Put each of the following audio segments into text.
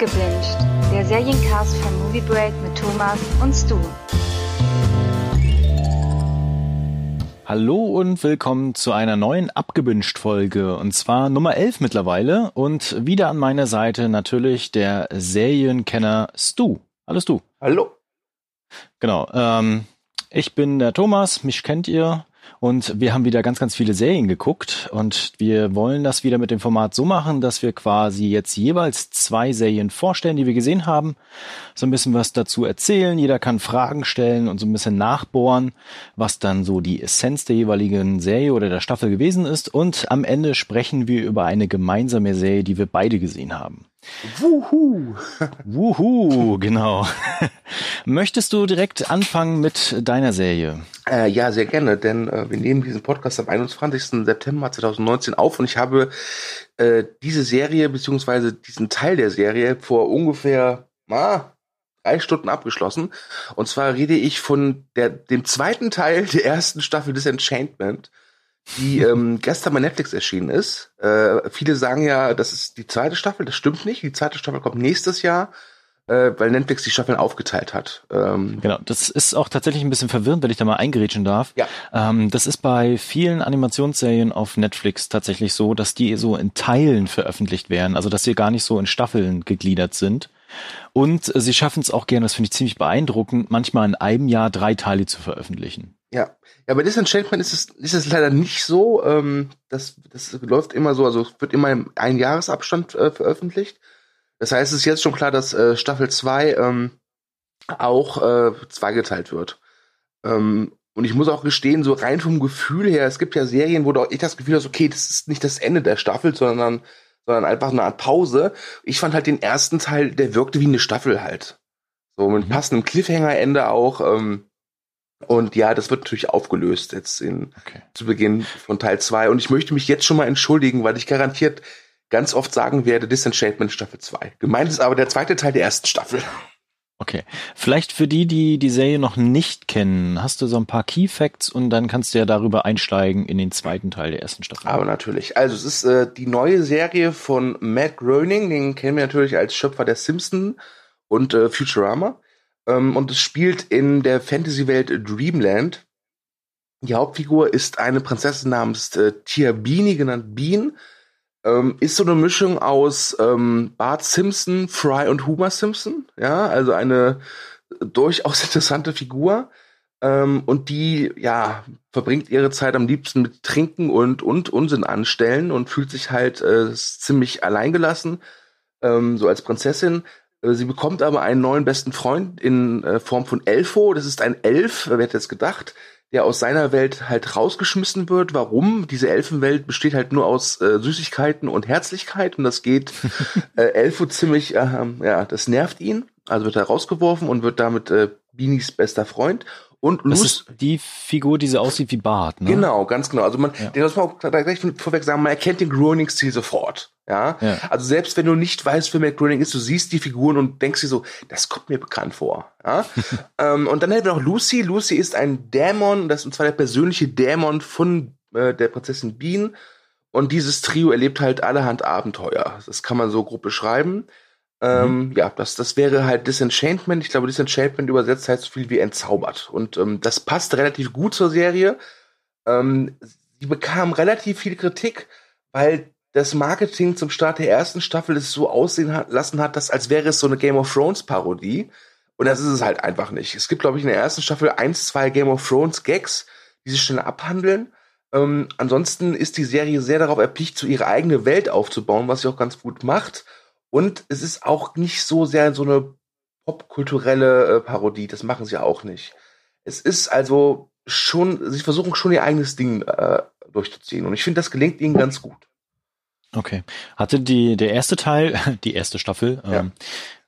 Abgebinged, der Seriencast von Movie Break mit Thomas und Stu. Hallo und willkommen zu einer neuen Abgebinged-Folge und zwar Nummer 11 mittlerweile und wieder an meiner Seite natürlich der Serienkenner Stu. Hallo Stu. Hallo. Genau, ähm, ich bin der Thomas, mich kennt ihr und wir haben wieder ganz, ganz viele Serien geguckt und wir wollen das wieder mit dem Format so machen, dass wir quasi jetzt jeweils zwei Serien vorstellen, die wir gesehen haben, so ein bisschen was dazu erzählen. Jeder kann Fragen stellen und so ein bisschen nachbohren, was dann so die Essenz der jeweiligen Serie oder der Staffel gewesen ist. Und am Ende sprechen wir über eine gemeinsame Serie, die wir beide gesehen haben. Wuhu. Wuhu, genau. Möchtest du direkt anfangen mit deiner Serie? Äh, ja, sehr gerne, denn äh, wir nehmen diesen Podcast am 21. September 2019 auf und ich habe äh, diese Serie beziehungsweise diesen Teil der Serie vor ungefähr ah, drei Stunden abgeschlossen. Und zwar rede ich von der, dem zweiten Teil der ersten Staffel des Enchantment die ähm, gestern bei Netflix erschienen ist. Äh, viele sagen ja, das ist die zweite Staffel. Das stimmt nicht. Die zweite Staffel kommt nächstes Jahr, äh, weil Netflix die Staffeln aufgeteilt hat. Ähm, genau, das ist auch tatsächlich ein bisschen verwirrend, wenn ich da mal eingerätschen darf. Ja. Ähm, das ist bei vielen Animationsserien auf Netflix tatsächlich so, dass die so in Teilen veröffentlicht werden, also dass sie gar nicht so in Staffeln gegliedert sind. Und äh, sie schaffen es auch gerne, das finde ich ziemlich beeindruckend, manchmal in einem Jahr drei Teile zu veröffentlichen. Ja, ja, bei Disenchantment ist es, ist es leider nicht so. Ähm, das, das läuft immer so, also es wird immer im Einjahresabstand äh, veröffentlicht. Das heißt, es ist jetzt schon klar, dass äh, Staffel 2 ähm, auch äh, zweigeteilt wird. Ähm, und ich muss auch gestehen, so rein vom Gefühl her, es gibt ja Serien, wo echt das Gefühl hast, okay, das ist nicht das Ende der Staffel, sondern, sondern einfach eine Art Pause. Ich fand halt den ersten Teil, der wirkte wie eine Staffel halt. So mit mhm. passendem Cliffhanger-Ende auch. Ähm, und ja, das wird natürlich aufgelöst jetzt in, okay. zu Beginn von Teil 2. Und ich möchte mich jetzt schon mal entschuldigen, weil ich garantiert ganz oft sagen werde, Disenchantment Staffel 2. Gemeint ist aber der zweite Teil der ersten Staffel. Okay. Vielleicht für die, die die Serie noch nicht kennen, hast du so ein paar Key Facts und dann kannst du ja darüber einsteigen in den zweiten Teil der ersten Staffel. Aber natürlich. Also es ist äh, die neue Serie von Matt Groening, den kennen wir natürlich als Schöpfer der Simpson und äh, Futurama. Ähm, und es spielt in der Fantasy-Welt Dreamland. Die Hauptfigur ist eine Prinzessin namens äh, Tia Beanie, genannt Bean. Ähm, ist so eine Mischung aus ähm, Bart Simpson, Fry und Homer Simpson. Ja, also eine durchaus interessante Figur. Ähm, und die, ja, verbringt ihre Zeit am liebsten mit Trinken und, und Unsinn anstellen und fühlt sich halt äh, ziemlich alleingelassen, ähm, so als Prinzessin. Äh, sie bekommt aber einen neuen besten Freund in äh, Form von Elfo. Das ist ein Elf, wer hätte es gedacht, der aus seiner Welt halt rausgeschmissen wird. Warum? Diese Elfenwelt besteht halt nur aus äh, Süßigkeiten und Herzlichkeit und das geht äh, Elfo ziemlich, äh, ja, das nervt ihn. Also wird er rausgeworfen und wird damit äh, Beanies bester Freund. Und das ist die Figur, die so aussieht wie Bart, ne? Genau, ganz genau. Also man, ja. den muss man auch gleich vorweg sagen, man erkennt den Groening-Stil sofort. Ja? ja? Also selbst wenn du nicht weißt, wer Matt Groening ist, du siehst die Figuren und denkst dir so, das kommt mir bekannt vor. Ja? ähm, und dann hätten wir noch Lucy. Lucy ist ein Dämon, das ist und zwar der persönliche Dämon von äh, der Prinzessin Bean. Und dieses Trio erlebt halt allerhand Abenteuer. Das kann man so grob beschreiben. Ähm, mhm. Ja, das, das wäre halt Disenchantment. Ich glaube, Disenchantment übersetzt heißt so viel wie entzaubert. Und ähm, das passt relativ gut zur Serie. Ähm, sie bekam relativ viel Kritik, weil das Marketing zum Start der ersten Staffel es so aussehen hat, lassen hat, dass als wäre es so eine Game of Thrones Parodie. Und das ist es halt einfach nicht. Es gibt, glaube ich, in der ersten Staffel eins, zwei Game of Thrones Gags, die sich schnell abhandeln. Ähm, ansonsten ist die Serie sehr darauf erpicht, so ihre eigene Welt aufzubauen, was sie auch ganz gut macht. Und es ist auch nicht so sehr so eine popkulturelle äh, Parodie. Das machen sie auch nicht. Es ist also schon, sie versuchen schon ihr eigenes Ding äh, durchzuziehen. Und ich finde, das gelingt ihnen ganz gut. Okay. Hatte die, der erste Teil, die erste Staffel, ja. ähm,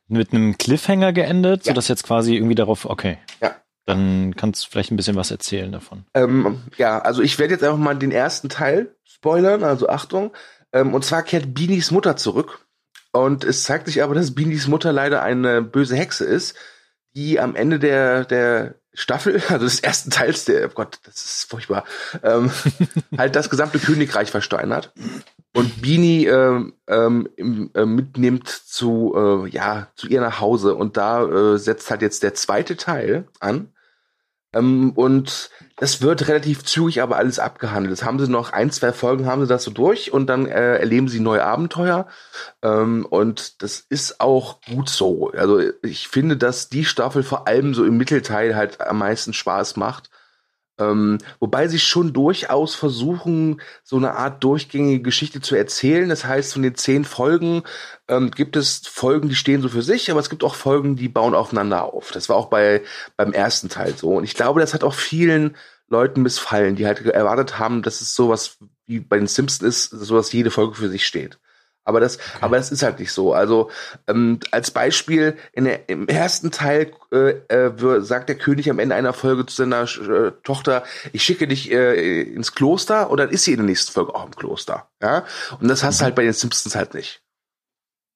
mit einem Cliffhanger geendet, ja. sodass jetzt quasi irgendwie darauf, okay. Ja. Dann kannst du vielleicht ein bisschen was erzählen davon. Ähm, ja, also ich werde jetzt einfach mal den ersten Teil spoilern, also Achtung. Ähm, und zwar kehrt Beanies Mutter zurück und es zeigt sich aber, dass Beanies Mutter leider eine böse Hexe ist, die am Ende der, der Staffel, also des ersten Teils, der, oh Gott, das ist furchtbar, ähm, halt das gesamte Königreich versteinert und Beanie ähm, ähm, äh, mitnimmt zu, äh, ja, zu ihr nach Hause und da äh, setzt halt jetzt der zweite Teil an. Ähm, und das wird relativ zügig aber alles abgehandelt. Das haben sie noch ein, zwei Folgen haben sie das so durch und dann äh, erleben sie neue Abenteuer. Ähm, und das ist auch gut so. Also ich finde, dass die Staffel vor allem so im Mittelteil halt am meisten Spaß macht. Ähm, wobei sie schon durchaus versuchen, so eine Art durchgängige Geschichte zu erzählen. Das heißt, von den zehn Folgen ähm, gibt es Folgen, die stehen so für sich, aber es gibt auch Folgen, die bauen aufeinander auf. Das war auch bei beim ersten Teil so. Und ich glaube, das hat auch vielen Leuten missfallen, die halt erwartet haben, dass es sowas wie bei den Simpsons ist, so dass jede Folge für sich steht. Aber das, okay. aber das ist halt nicht so. Also ähm, als Beispiel in der, im ersten Teil äh, äh, sagt der König am Ende einer Folge zu seiner äh, Tochter: Ich schicke dich äh, ins Kloster, und dann ist sie in der nächsten Folge auch im Kloster. Ja, und das hast du mhm. halt bei den Simpsons halt nicht.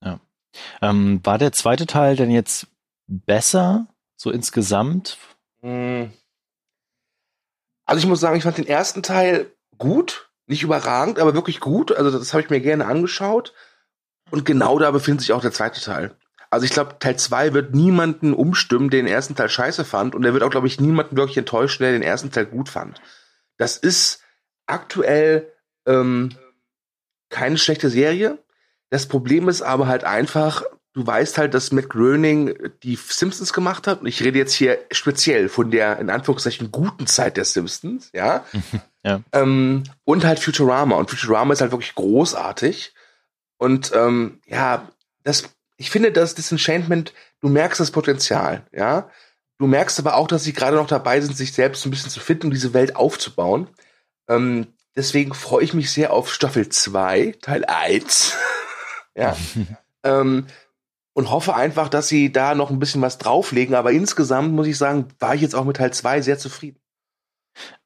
Ja. Ähm, war der zweite Teil denn jetzt besser so insgesamt? Hm. Also ich muss sagen, ich fand den ersten Teil gut nicht überragend, aber wirklich gut. Also das habe ich mir gerne angeschaut. Und genau da befindet sich auch der zweite Teil. Also ich glaube, Teil 2 wird niemanden umstimmen, der den ersten Teil scheiße fand. Und der wird auch, glaube ich, niemanden wirklich enttäuschen, der den ersten Teil gut fand. Das ist aktuell ähm, keine schlechte Serie. Das Problem ist aber halt einfach, du weißt halt, dass Matt Groening die Simpsons gemacht hat. Und ich rede jetzt hier speziell von der, in Anführungszeichen, guten Zeit der Simpsons, ja. Ja. Ähm, und halt Futurama. Und Futurama ist halt wirklich großartig. Und ähm, ja, das, ich finde, das Disenchantment, du merkst das Potenzial, ja. Du merkst aber auch, dass sie gerade noch dabei sind, sich selbst ein bisschen zu finden und diese Welt aufzubauen. Ähm, deswegen freue ich mich sehr auf Staffel 2, Teil 1. ja. ähm, und hoffe einfach, dass sie da noch ein bisschen was drauflegen. Aber insgesamt muss ich sagen, war ich jetzt auch mit Teil 2 sehr zufrieden.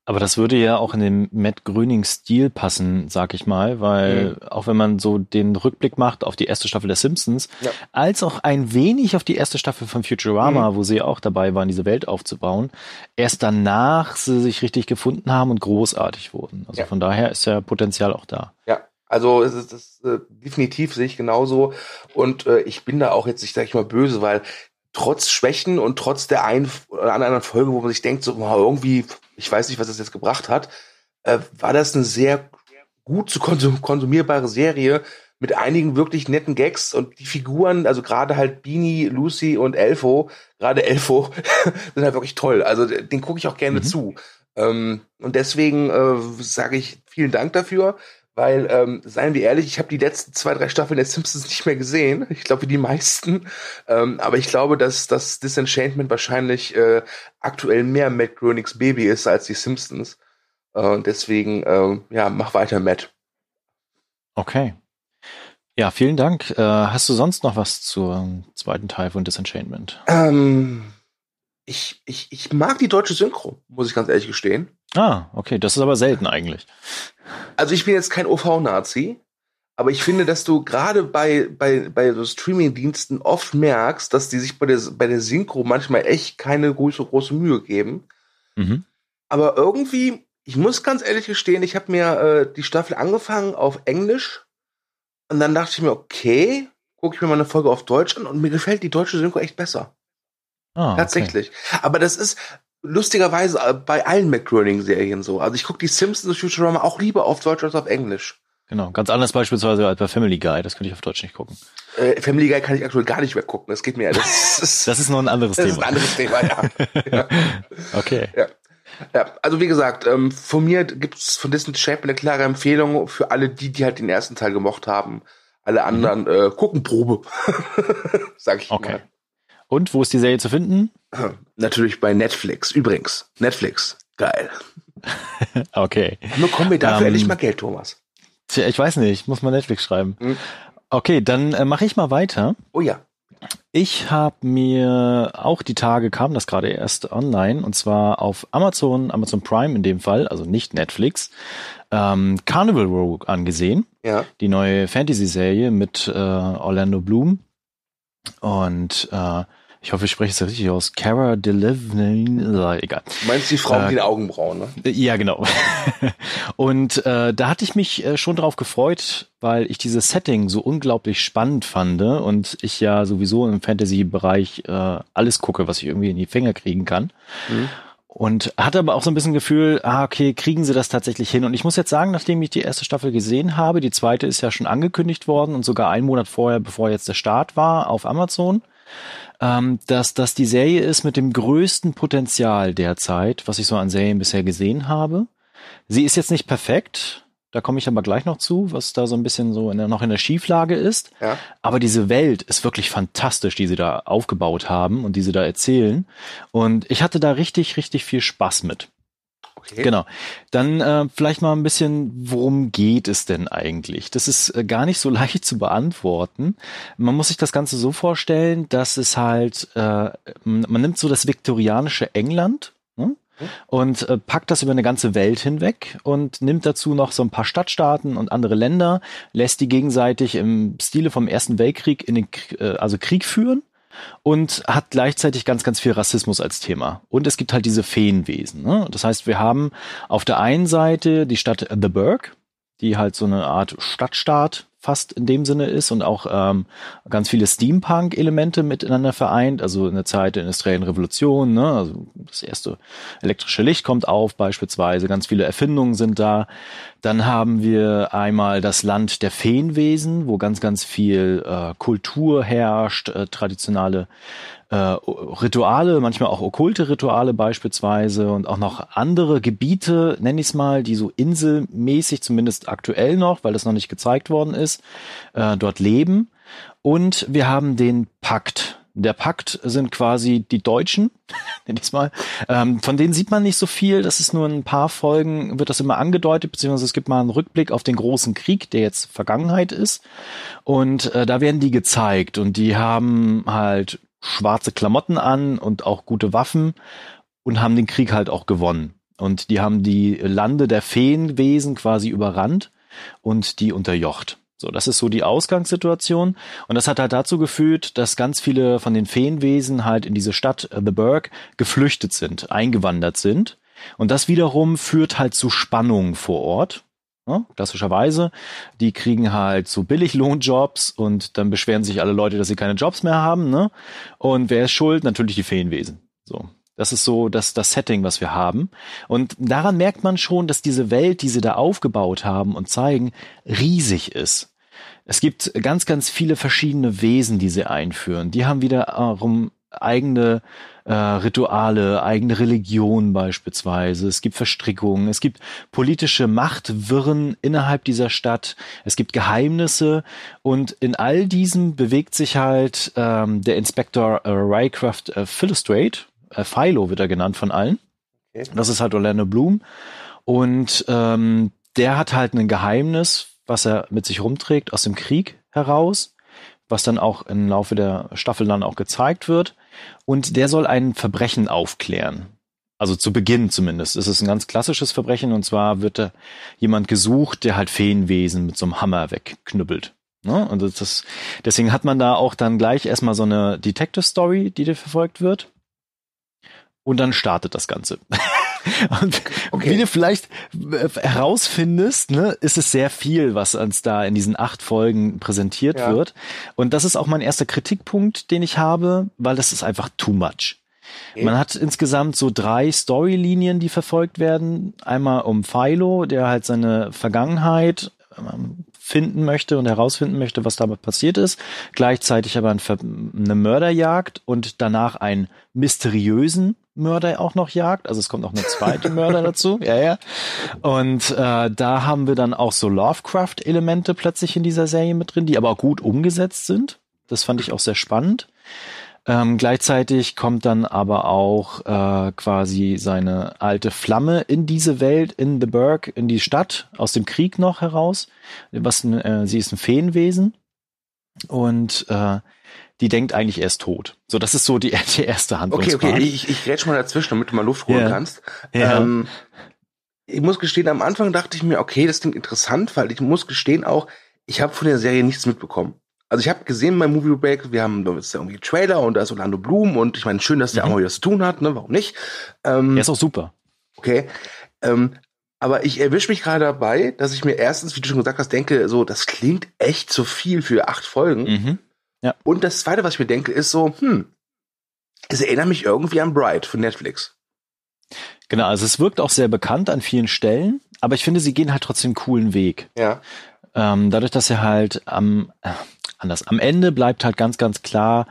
Aber das würde ja auch in den Matt Gröning-Stil passen, sag ich mal, weil mhm. auch wenn man so den Rückblick macht auf die erste Staffel der Simpsons, ja. als auch ein wenig auf die erste Staffel von Futurama, mhm. wo sie auch dabei waren, diese Welt aufzubauen, erst danach sie sich richtig gefunden haben und großartig wurden. Also ja. von daher ist ja Potenzial auch da. Ja, also es ist das, äh, definitiv sehe ich genauso. Und äh, ich bin da auch jetzt, ich sage ich mal, böse, weil trotz Schwächen und trotz der einen oder anderen Folge, wo man sich denkt, so wow, irgendwie, ich weiß nicht, was das jetzt gebracht hat, äh, war das eine sehr gut zu konsum konsumierbare Serie mit einigen wirklich netten Gags und die Figuren, also gerade halt Beanie, Lucy und Elfo, gerade Elfo, sind halt wirklich toll. Also den gucke ich auch gerne mhm. zu. Ähm, und deswegen äh, sage ich vielen Dank dafür. Weil, ähm, seien wir ehrlich, ich habe die letzten zwei, drei Staffeln der Simpsons nicht mehr gesehen. Ich glaube, wie die meisten. Ähm, aber ich glaube, dass das Disenchantment wahrscheinlich äh, aktuell mehr Matt Groenings Baby ist als die Simpsons. Äh, und deswegen, äh, ja, mach weiter, Matt. Okay. Ja, vielen Dank. Äh, hast du sonst noch was zum zweiten Teil von Disenchantment? Ähm, ich, ich, ich mag die deutsche Synchro, muss ich ganz ehrlich gestehen. Ah, okay, das ist aber selten eigentlich. Also ich bin jetzt kein OV-Nazi, aber ich finde, dass du gerade bei, bei, bei so Streaming-Diensten oft merkst, dass die sich bei der, bei der Synchro manchmal echt keine große, große Mühe geben. Mhm. Aber irgendwie, ich muss ganz ehrlich gestehen, ich habe mir äh, die Staffel angefangen auf Englisch und dann dachte ich mir, okay, gucke ich mir mal eine Folge auf Deutsch an und mir gefällt die deutsche Synchro echt besser. Ah, Tatsächlich. Okay. Aber das ist lustigerweise äh, bei allen McGroening-Serien so. Also ich gucke die Simpsons und Futurama auch lieber auf Deutsch als auf Englisch. Genau, ganz anders beispielsweise als bei Family Guy, das könnte ich auf Deutsch nicht gucken. Äh, Family Guy kann ich aktuell gar nicht mehr gucken, das geht mir. Das ist, das ist noch ein anderes das Thema. Das ist ein anderes Thema, ja. ja. Okay. Ja. ja. also wie gesagt, ähm, von mir gibt's von Disney Shape eine klare Empfehlung für alle die, die halt den ersten Teil gemocht haben. Alle mhm. anderen mhm. äh, gucken Probe, sag ich okay. mal. Und wo ist die Serie zu finden? Natürlich bei Netflix. Übrigens, Netflix. Geil. okay. Nur kommen wir dafür um, ähm, endlich mal Geld, Thomas. Tja, ich weiß nicht. Ich muss mal Netflix schreiben. Hm. Okay, dann äh, mache ich mal weiter. Oh ja. Ich habe mir auch die Tage kam das gerade erst online und zwar auf Amazon, Amazon Prime in dem Fall, also nicht Netflix, ähm, Carnival Row angesehen. Ja. Die neue Fantasy-Serie mit äh, Orlando Bloom. Und äh, ich hoffe, ich spreche es richtig aus. Cara Delevingne, egal. Du meinst die Frau äh, mit den Augenbrauen, ne? Ja, genau. und äh, da hatte ich mich äh, schon drauf gefreut, weil ich dieses Setting so unglaublich spannend fand und ich ja sowieso im Fantasy-Bereich äh, alles gucke, was ich irgendwie in die Finger kriegen kann. Mhm. Und hatte aber auch so ein bisschen Gefühl, ah, okay, kriegen sie das tatsächlich hin? Und ich muss jetzt sagen, nachdem ich die erste Staffel gesehen habe, die zweite ist ja schon angekündigt worden und sogar einen Monat vorher, bevor jetzt der Start war, auf Amazon, ähm, dass das die Serie ist mit dem größten Potenzial derzeit, was ich so an Serien bisher gesehen habe. Sie ist jetzt nicht perfekt, da komme ich aber gleich noch zu, was da so ein bisschen so in der, noch in der Schieflage ist. Ja. Aber diese Welt ist wirklich fantastisch, die sie da aufgebaut haben und die sie da erzählen. Und ich hatte da richtig, richtig viel Spaß mit. Okay. Genau. Dann äh, vielleicht mal ein bisschen, worum geht es denn eigentlich? Das ist äh, gar nicht so leicht zu beantworten. Man muss sich das Ganze so vorstellen, dass es halt, äh, man nimmt so das viktorianische England ne? und äh, packt das über eine ganze Welt hinweg und nimmt dazu noch so ein paar Stadtstaaten und andere Länder, lässt die gegenseitig im Stile vom Ersten Weltkrieg in den, äh, also Krieg führen und hat gleichzeitig ganz, ganz viel Rassismus als Thema. Und es gibt halt diese Feenwesen. Ne? Das heißt, wir haben auf der einen Seite die Stadt The Burg, die halt so eine Art Stadtstaat fast in dem Sinne ist und auch ähm, ganz viele Steampunk-Elemente miteinander vereint, also in der Zeit der industriellen Revolution, ne? also das erste elektrische Licht kommt auf beispielsweise, ganz viele Erfindungen sind da. Dann haben wir einmal das Land der Feenwesen, wo ganz, ganz viel äh, Kultur herrscht, äh, traditionelle äh, Rituale, manchmal auch okkulte Rituale beispielsweise und auch noch andere Gebiete, nenne ich es mal, die so inselmäßig, zumindest aktuell noch, weil das noch nicht gezeigt worden ist, äh, dort leben. Und wir haben den Pakt. Der Pakt sind quasi die Deutschen, nenne ich es mal. Ähm, von denen sieht man nicht so viel. Das ist nur ein paar Folgen, wird das immer angedeutet, beziehungsweise es gibt mal einen Rückblick auf den großen Krieg, der jetzt Vergangenheit ist. Und äh, da werden die gezeigt. Und die haben halt schwarze Klamotten an und auch gute Waffen und haben den Krieg halt auch gewonnen. Und die haben die Lande der Feenwesen quasi überrannt und die unterjocht. So, das ist so die Ausgangssituation. Und das hat halt dazu geführt, dass ganz viele von den Feenwesen halt in diese Stadt äh, The Burg geflüchtet sind, eingewandert sind. Und das wiederum führt halt zu Spannungen vor Ort. Ne? Klassischerweise. Die kriegen halt so Billiglohnjobs und dann beschweren sich alle Leute, dass sie keine Jobs mehr haben. Ne? Und wer ist schuld? Natürlich die Feenwesen. So. Das ist so das, das Setting, was wir haben. Und daran merkt man schon, dass diese Welt, die sie da aufgebaut haben und zeigen, riesig ist. Es gibt ganz, ganz viele verschiedene Wesen, die sie einführen. Die haben wiederum eigene äh, Rituale, eigene Religion beispielsweise. Es gibt Verstrickungen, es gibt politische Machtwirren innerhalb dieser Stadt, es gibt Geheimnisse und in all diesem bewegt sich halt ähm, der Inspektor äh, Rycroft äh, Philostrate, äh, Philo wird er genannt von allen. Okay. Das ist halt Orlando Bloom und ähm, der hat halt ein Geheimnis, was er mit sich rumträgt aus dem Krieg heraus was dann auch im Laufe der Staffel dann auch gezeigt wird. Und der soll ein Verbrechen aufklären. Also zu Beginn zumindest. Es ist ein ganz klassisches Verbrechen und zwar wird da jemand gesucht, der halt Feenwesen mit so einem Hammer wegknüppelt. Ne? Und das, deswegen hat man da auch dann gleich erstmal so eine Detective Story, die dir verfolgt wird. Und dann startet das Ganze. Und okay. wie du vielleicht äh, herausfindest, ne, ist es sehr viel, was uns da in diesen acht Folgen präsentiert ja. wird. Und das ist auch mein erster Kritikpunkt, den ich habe, weil das ist einfach too much. Okay. Man hat insgesamt so drei Storylinien, die verfolgt werden. Einmal um Philo, der halt seine Vergangenheit ähm, finden möchte und herausfinden möchte, was damit passiert ist. Gleichzeitig aber eine Mörderjagd und danach einen mysteriösen Mörder auch noch jagt. Also es kommt noch eine zweite Mörder dazu. Ja, ja. Und äh, da haben wir dann auch so Lovecraft-Elemente plötzlich in dieser Serie mit drin, die aber auch gut umgesetzt sind. Das fand ich auch sehr spannend. Ähm, gleichzeitig kommt dann aber auch äh, quasi seine alte Flamme in diese Welt, in The Burg, in die Stadt, aus dem Krieg noch heraus. Was, äh, sie ist ein Feenwesen. Und äh, die denkt eigentlich, er ist tot. So, das ist so die, die erste Handlungspart. Okay, okay, ich, ich grätsch mal dazwischen, damit du mal Luft holen yeah. kannst. Yeah. Ähm, ich muss gestehen, am Anfang dachte ich mir, okay, das klingt interessant, weil ich muss gestehen auch, ich habe von der Serie nichts mitbekommen. Also ich habe gesehen beim Movie Break, wir haben da ist irgendwie Trailer und da ist Orlando Bloom und ich meine, schön, dass der mhm. auch mal wieder zu tun hat, ne? Warum nicht? Ähm, der ist auch super. Okay. Ähm, aber ich erwische mich gerade dabei, dass ich mir erstens, wie du schon gesagt hast, denke, so, das klingt echt zu viel für acht Folgen. Mhm. Ja. Und das zweite, was ich mir denke, ist so, hm, es erinnert mich irgendwie an Bright von Netflix. Genau, also es wirkt auch sehr bekannt an vielen Stellen, aber ich finde, sie gehen halt trotzdem einen coolen Weg. Ja. Ähm, dadurch, dass sie halt am, anders, am Ende bleibt halt ganz, ganz klar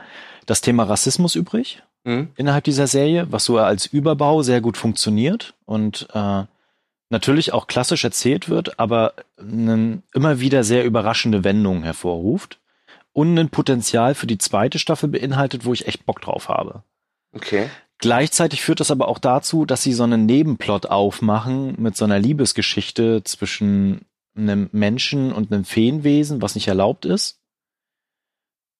das Thema Rassismus übrig mhm. innerhalb dieser Serie, was so als Überbau sehr gut funktioniert und äh, natürlich auch klassisch erzählt wird, aber einen immer wieder sehr überraschende Wendungen hervorruft und ein Potenzial für die zweite Staffel beinhaltet, wo ich echt Bock drauf habe. Okay. Gleichzeitig führt das aber auch dazu, dass sie so einen Nebenplot aufmachen mit so einer Liebesgeschichte zwischen einem Menschen und einem Feenwesen, was nicht erlaubt ist.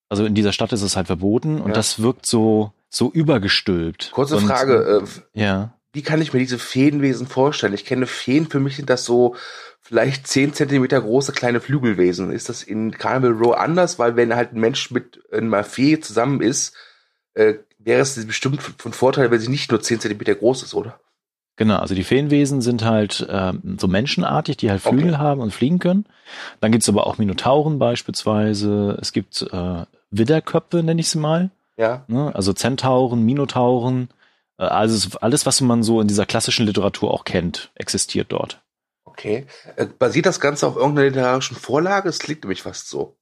Also in dieser Stadt ist es halt verboten und ja. das wirkt so so übergestülpt. Kurze und, Frage, äh, ja. Wie kann ich mir diese Feenwesen vorstellen? Ich kenne Feen, für mich sind das so vielleicht zehn Zentimeter große kleine Flügelwesen. Ist das in Carnival Row anders? Weil wenn halt ein Mensch mit einer Fee zusammen ist, äh, wäre es bestimmt von Vorteil, wenn sie nicht nur 10 Zentimeter groß ist, oder? Genau, also die Feenwesen sind halt ähm, so menschenartig, die halt Flügel okay. haben und fliegen können. Dann gibt's aber auch Minotauren beispielsweise. Es gibt äh, Widderköpfe, nenne ich sie mal. Ja. Ne? Also Zentauren, Minotauren. Äh, also alles, was man so in dieser klassischen Literatur auch kennt, existiert dort. Okay. Äh, basiert das Ganze auf irgendeiner literarischen Vorlage? Es klingt nämlich fast so.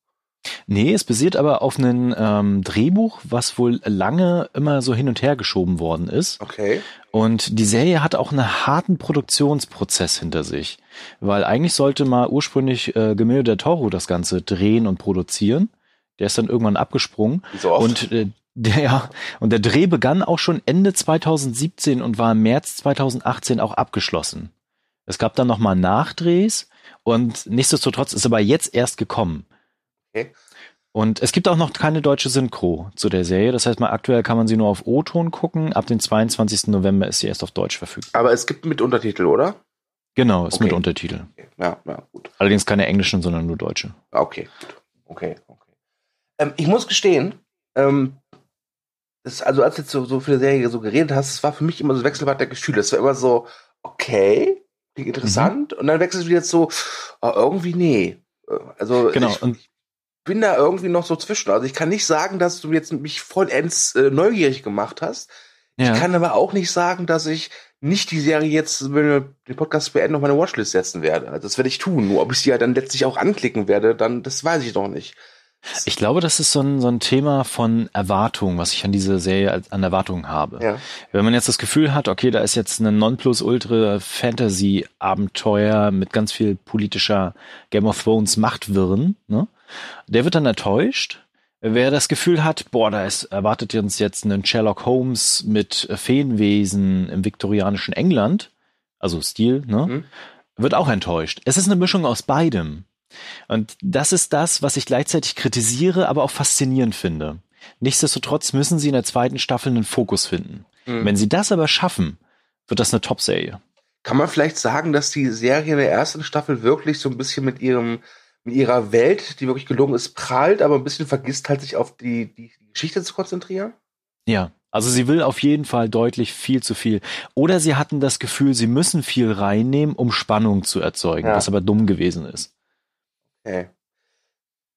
Nee, es basiert aber auf einem ähm, Drehbuch, was wohl lange immer so hin und her geschoben worden ist. Okay. Und die Serie hat auch einen harten Produktionsprozess hinter sich. Weil eigentlich sollte mal ursprünglich äh, Guillermo del Toro das Ganze drehen und produzieren. Der ist dann irgendwann abgesprungen. So oft. Und äh, der, ja, und der Dreh begann auch schon Ende 2017 und war im März 2018 auch abgeschlossen. Es gab dann nochmal Nachdrehs und nichtsdestotrotz ist aber jetzt erst gekommen. Okay. Und es gibt auch noch keine deutsche Synchro zu der Serie. Das heißt mal, aktuell kann man sie nur auf O-Ton gucken. Ab dem 22. November ist sie erst auf Deutsch verfügbar. Aber es gibt mit Untertitel, oder? Genau, ist okay. mit Untertitel. Okay. Ja, ja, gut. Allerdings keine englischen, sondern nur deutsche. Okay, gut. Okay, okay. Ähm, ich muss gestehen, ähm, das, also als du jetzt so, so für die Serie so geredet hast, es war für mich immer so Wechselbad der Gefühle. Es war immer so, okay, interessant. Mhm. Und dann wechselst du wieder so, oh, irgendwie nee. Äh, also genau. ich, ich bin da irgendwie noch so zwischen. Also ich kann nicht sagen, dass du jetzt mich vollends äh, neugierig gemacht hast. Ja. Ich kann aber auch nicht sagen, dass ich nicht die Serie jetzt, wenn wir den Podcast beenden, auf meine Watchlist setzen werde. Also das werde ich tun. Nur ob ich sie ja dann letztlich auch anklicken werde, dann, das weiß ich noch nicht. Ich glaube, das ist so ein, so ein Thema von Erwartung, was ich an diese Serie an Erwartungen habe. Ja. Wenn man jetzt das Gefühl hat, okay, da ist jetzt ein Nonplusultra-Fantasy-Abenteuer mit ganz viel politischer Game of Thrones Machtwirren, ne? der wird dann enttäuscht. Wer das Gefühl hat, boah, da ist, erwartet uns jetzt einen Sherlock Holmes mit Feenwesen im viktorianischen England, also Stil, ne? Mhm. wird auch enttäuscht. Es ist eine Mischung aus beidem. Und das ist das, was ich gleichzeitig kritisiere, aber auch faszinierend finde. Nichtsdestotrotz müssen sie in der zweiten Staffel einen Fokus finden. Mhm. Wenn sie das aber schaffen, wird das eine Top-Serie. Kann man vielleicht sagen, dass die Serie in der ersten Staffel wirklich so ein bisschen mit ihrem mit ihrer Welt, die wirklich gelungen ist, prahlt, aber ein bisschen vergisst halt sich auf die, die, Geschichte zu konzentrieren? Ja, also sie will auf jeden Fall deutlich viel zu viel. Oder sie hatten das Gefühl, sie müssen viel reinnehmen, um Spannung zu erzeugen, ja. was aber dumm gewesen ist. Okay.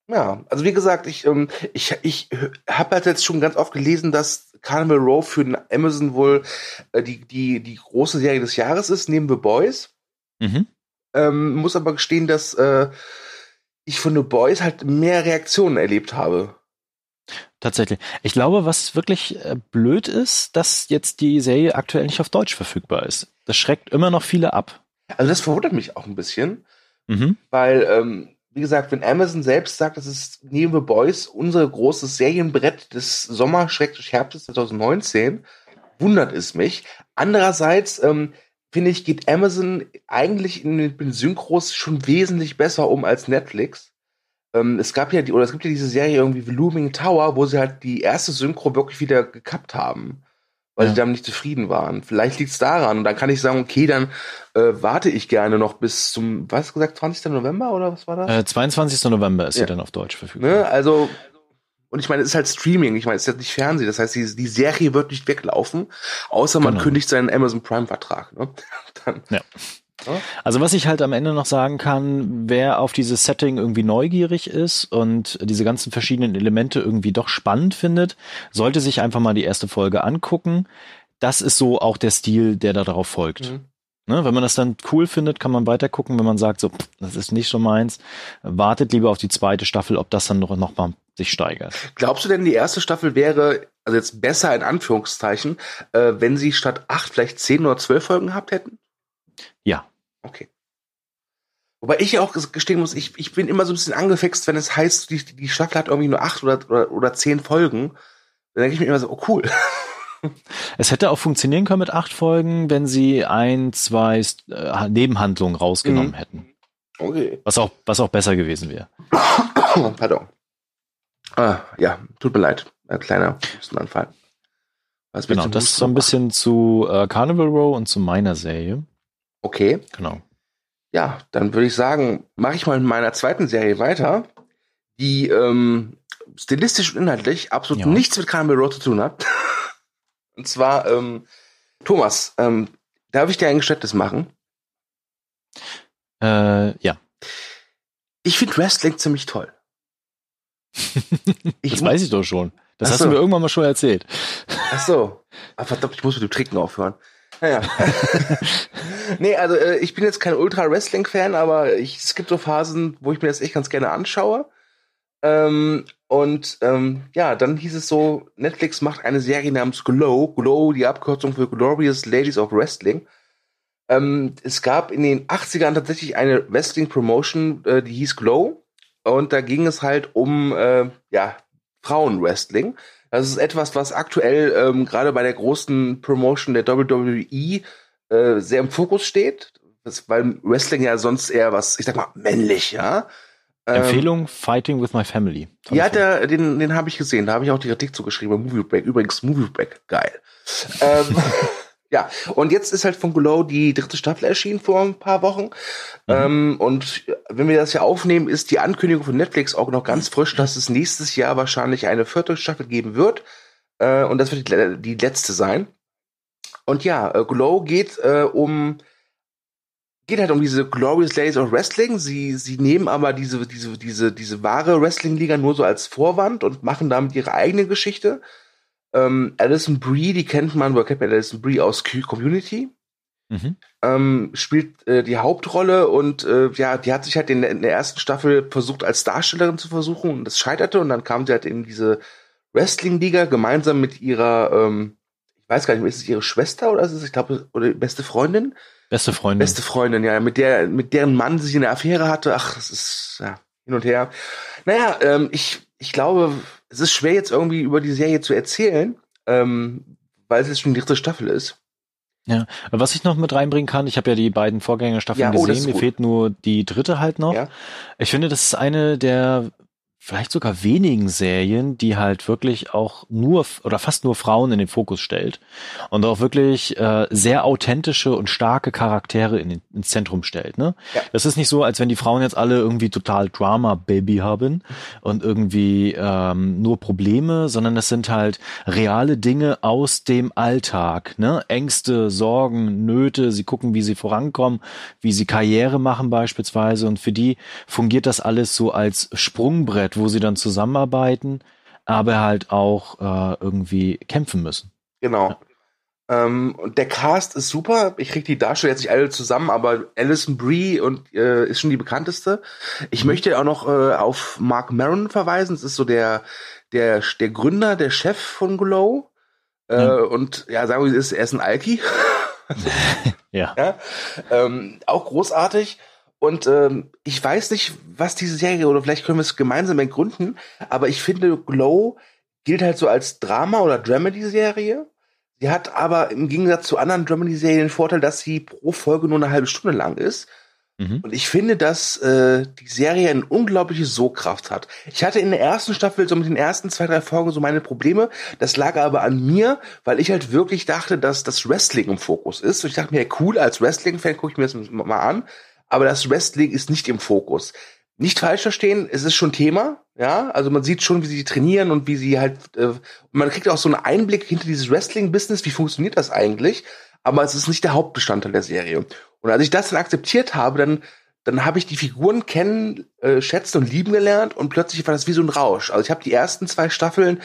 Ja, also wie gesagt, ich, ähm, ich, ich habe halt jetzt schon ganz oft gelesen, dass Carnival Row für Amazon wohl äh, die, die, die große Serie des Jahres ist, neben The Boys. Mhm. Ähm, muss aber gestehen, dass äh, ich von The Boys halt mehr Reaktionen erlebt habe. Tatsächlich. Ich glaube, was wirklich äh, blöd ist, dass jetzt die Serie aktuell nicht auf Deutsch verfügbar ist. Das schreckt immer noch viele ab. Also das verwundert mich auch ein bisschen, mhm. weil ähm, wie gesagt, wenn Amazon selbst sagt, das ist neben The Boys unser großes Serienbrett des Sommer-Herbstes 2019, wundert es mich. Andererseits, ähm, finde ich, geht Amazon eigentlich in den Synchros schon wesentlich besser um als Netflix. Ähm, es gab ja die, oder es gibt ja diese Serie irgendwie The Looming Tower, wo sie halt die erste Synchro wirklich wieder gekappt haben. Weil ja. sie damit nicht zufrieden waren. Vielleicht liegt es daran und dann kann ich sagen, okay, dann äh, warte ich gerne noch bis zum, was gesagt, 20. November oder was war das? Äh, 22. November ist ja. sie dann auf Deutsch verfügbar. Ne? Also und ich meine, es ist halt Streaming, ich meine, es ist jetzt nicht Fernsehen, das heißt, die, die Serie wird nicht weglaufen, außer man genau. kündigt seinen Amazon Prime-Vertrag. Ne? Dann, ja. Also was ich halt am Ende noch sagen kann, wer auf dieses Setting irgendwie neugierig ist und diese ganzen verschiedenen Elemente irgendwie doch spannend findet, sollte sich einfach mal die erste Folge angucken. Das ist so auch der Stil, der da darauf folgt. Mhm. Ne, wenn man das dann cool findet, kann man weiter gucken. Wenn man sagt, so, das ist nicht so meins, wartet lieber auf die zweite Staffel, ob das dann noch, noch mal sich steigert. Glaubst du denn, die erste Staffel wäre, also jetzt besser in Anführungszeichen, äh, wenn sie statt acht vielleicht zehn oder zwölf Folgen gehabt hätten? Ja. Okay. Wobei ich ja auch gestehen muss, ich, ich bin immer so ein bisschen angefixt, wenn es heißt, die, die Staffel hat irgendwie nur acht oder, oder, oder zehn Folgen. Dann denke ich mir immer so, oh cool. Es hätte auch funktionieren können mit acht Folgen, wenn sie ein, zwei äh, Nebenhandlungen rausgenommen mhm. hätten. Okay. Was auch, was auch besser gewesen wäre. Pardon. Ah, ja, tut mir leid. Ein kleiner Hustenanfall. Was genau, das ist so ein bisschen zu äh, Carnival Row und zu meiner Serie. Okay. Genau. Ja, dann würde ich sagen, mache ich mal mit meiner zweiten Serie weiter, die ähm, stilistisch und inhaltlich absolut ja. nichts mit Carnival Row zu tun hat. und zwar, ähm, Thomas, ähm, darf ich dir ein Geständnis machen? Äh, ja. Ich finde Wrestling ziemlich toll. das weiß ich doch schon. Das Ach hast du mir irgendwann mal schon erzählt. Ach so. Ah, verdammt, ich muss mit dem Trinken aufhören. Naja. nee, also äh, ich bin jetzt kein Ultra-Wrestling-Fan, aber ich, es gibt so Phasen, wo ich mir das echt ganz gerne anschaue. Ähm, und ähm, ja, dann hieß es so, Netflix macht eine Serie namens Glow. Glow, die Abkürzung für Glorious Ladies of Wrestling. Ähm, es gab in den 80ern tatsächlich eine Wrestling-Promotion, äh, die hieß Glow. Und da ging es halt um äh, ja, Frauenwrestling. Das ist etwas, was aktuell ähm, gerade bei der großen Promotion der WWE äh, sehr im Fokus steht. Das, weil Wrestling ja sonst eher was, ich sag mal, männlich, ja. Ähm, Empfehlung Fighting with My Family. ja, der, den, den habe ich gesehen. Da habe ich auch die Kritik zugeschrieben. Movie Break. Übrigens, Movie Break, geil. ähm, Ja, und jetzt ist halt von Glow die dritte Staffel erschienen vor ein paar Wochen. Mhm. Ähm, und wenn wir das ja aufnehmen, ist die Ankündigung von Netflix auch noch ganz frisch, dass es nächstes Jahr wahrscheinlich eine vierte Staffel geben wird. Äh, und das wird die, die, letzte sein. Und ja, äh, Glow geht äh, um geht halt um diese Glorious Ladies of Wrestling. Sie, sie nehmen aber diese, diese, diese, diese wahre Wrestling-Liga nur so als Vorwand und machen damit ihre eigene Geschichte. Ähm, Alison Brie, die kennt man, wo kennt man Alison Brie aus Community? Mhm. Ähm, spielt äh, die Hauptrolle und äh, ja, die hat sich halt in, in, der ersten Staffel versucht als Darstellerin zu versuchen und das scheiterte und dann kam sie halt in diese Wrestling-Liga gemeinsam mit ihrer, ähm, ich weiß gar nicht, ist es ihre Schwester oder ist es, ich glaube, oder beste Freundin? Beste Freundin. Beste Freundin, ja, mit der, mit deren Mann sie eine Affäre hatte. Ach, es ist ja hin und her. Naja, ähm, ich, ich glaube, es ist schwer jetzt irgendwie über die Serie zu erzählen, ähm, weil es jetzt schon die dritte Staffel ist. Ja, was ich noch mit reinbringen kann, ich habe ja die beiden Vorgängerstaffeln ja, oh, gesehen, mir fehlt nur die dritte halt noch. Ja. Ich finde, das ist eine der vielleicht sogar wenigen Serien, die halt wirklich auch nur oder fast nur Frauen in den Fokus stellt und auch wirklich äh, sehr authentische und starke Charaktere in, ins Zentrum stellt. Ne? Ja. Das ist nicht so, als wenn die Frauen jetzt alle irgendwie total Drama-Baby haben und irgendwie ähm, nur Probleme, sondern es sind halt reale Dinge aus dem Alltag. Ne? Ängste, Sorgen, Nöte, sie gucken, wie sie vorankommen, wie sie Karriere machen beispielsweise und für die fungiert das alles so als Sprungbrett Möglichkeit, wo sie dann zusammenarbeiten, aber halt auch äh, irgendwie kämpfen müssen. Genau. Ja. Ähm, und der Cast ist super. Ich krieg die Darsteller jetzt nicht alle zusammen, aber Alison Brie und äh, ist schon die bekannteste. Ich mhm. möchte auch noch äh, auf Mark Maron verweisen. Das ist so der der der Gründer, der Chef von Glow. Äh, mhm. Und ja, sagen wir, ist er ist ein Alki. ja. ja? Ähm, auch großartig. Und ähm, ich weiß nicht, was diese Serie, oder vielleicht können wir es gemeinsam ergründen, aber ich finde, Glow gilt halt so als Drama- oder Dramedy-Serie. Sie hat aber im Gegensatz zu anderen Dramedy-Serien den Vorteil, dass sie pro Folge nur eine halbe Stunde lang ist. Mhm. Und ich finde, dass äh, die Serie eine unglaubliche Sogkraft hat. Ich hatte in der ersten Staffel so mit den ersten zwei, drei Folgen so meine Probleme. Das lag aber an mir, weil ich halt wirklich dachte, dass das Wrestling im Fokus ist. Und ich dachte mir, cool, als Wrestling-Fan gucke ich mir das mal an. Aber das Wrestling ist nicht im Fokus. Nicht falsch verstehen, es ist schon Thema, ja. Also man sieht schon, wie sie trainieren und wie sie halt, äh, man kriegt auch so einen Einblick hinter dieses Wrestling-Business, wie funktioniert das eigentlich aber es ist nicht der Hauptbestandteil der Serie. Und als ich das dann akzeptiert habe, dann dann habe ich die Figuren kennen, äh, schätzen und lieben gelernt und plötzlich war das wie so ein Rausch. Also ich habe die ersten zwei Staffeln,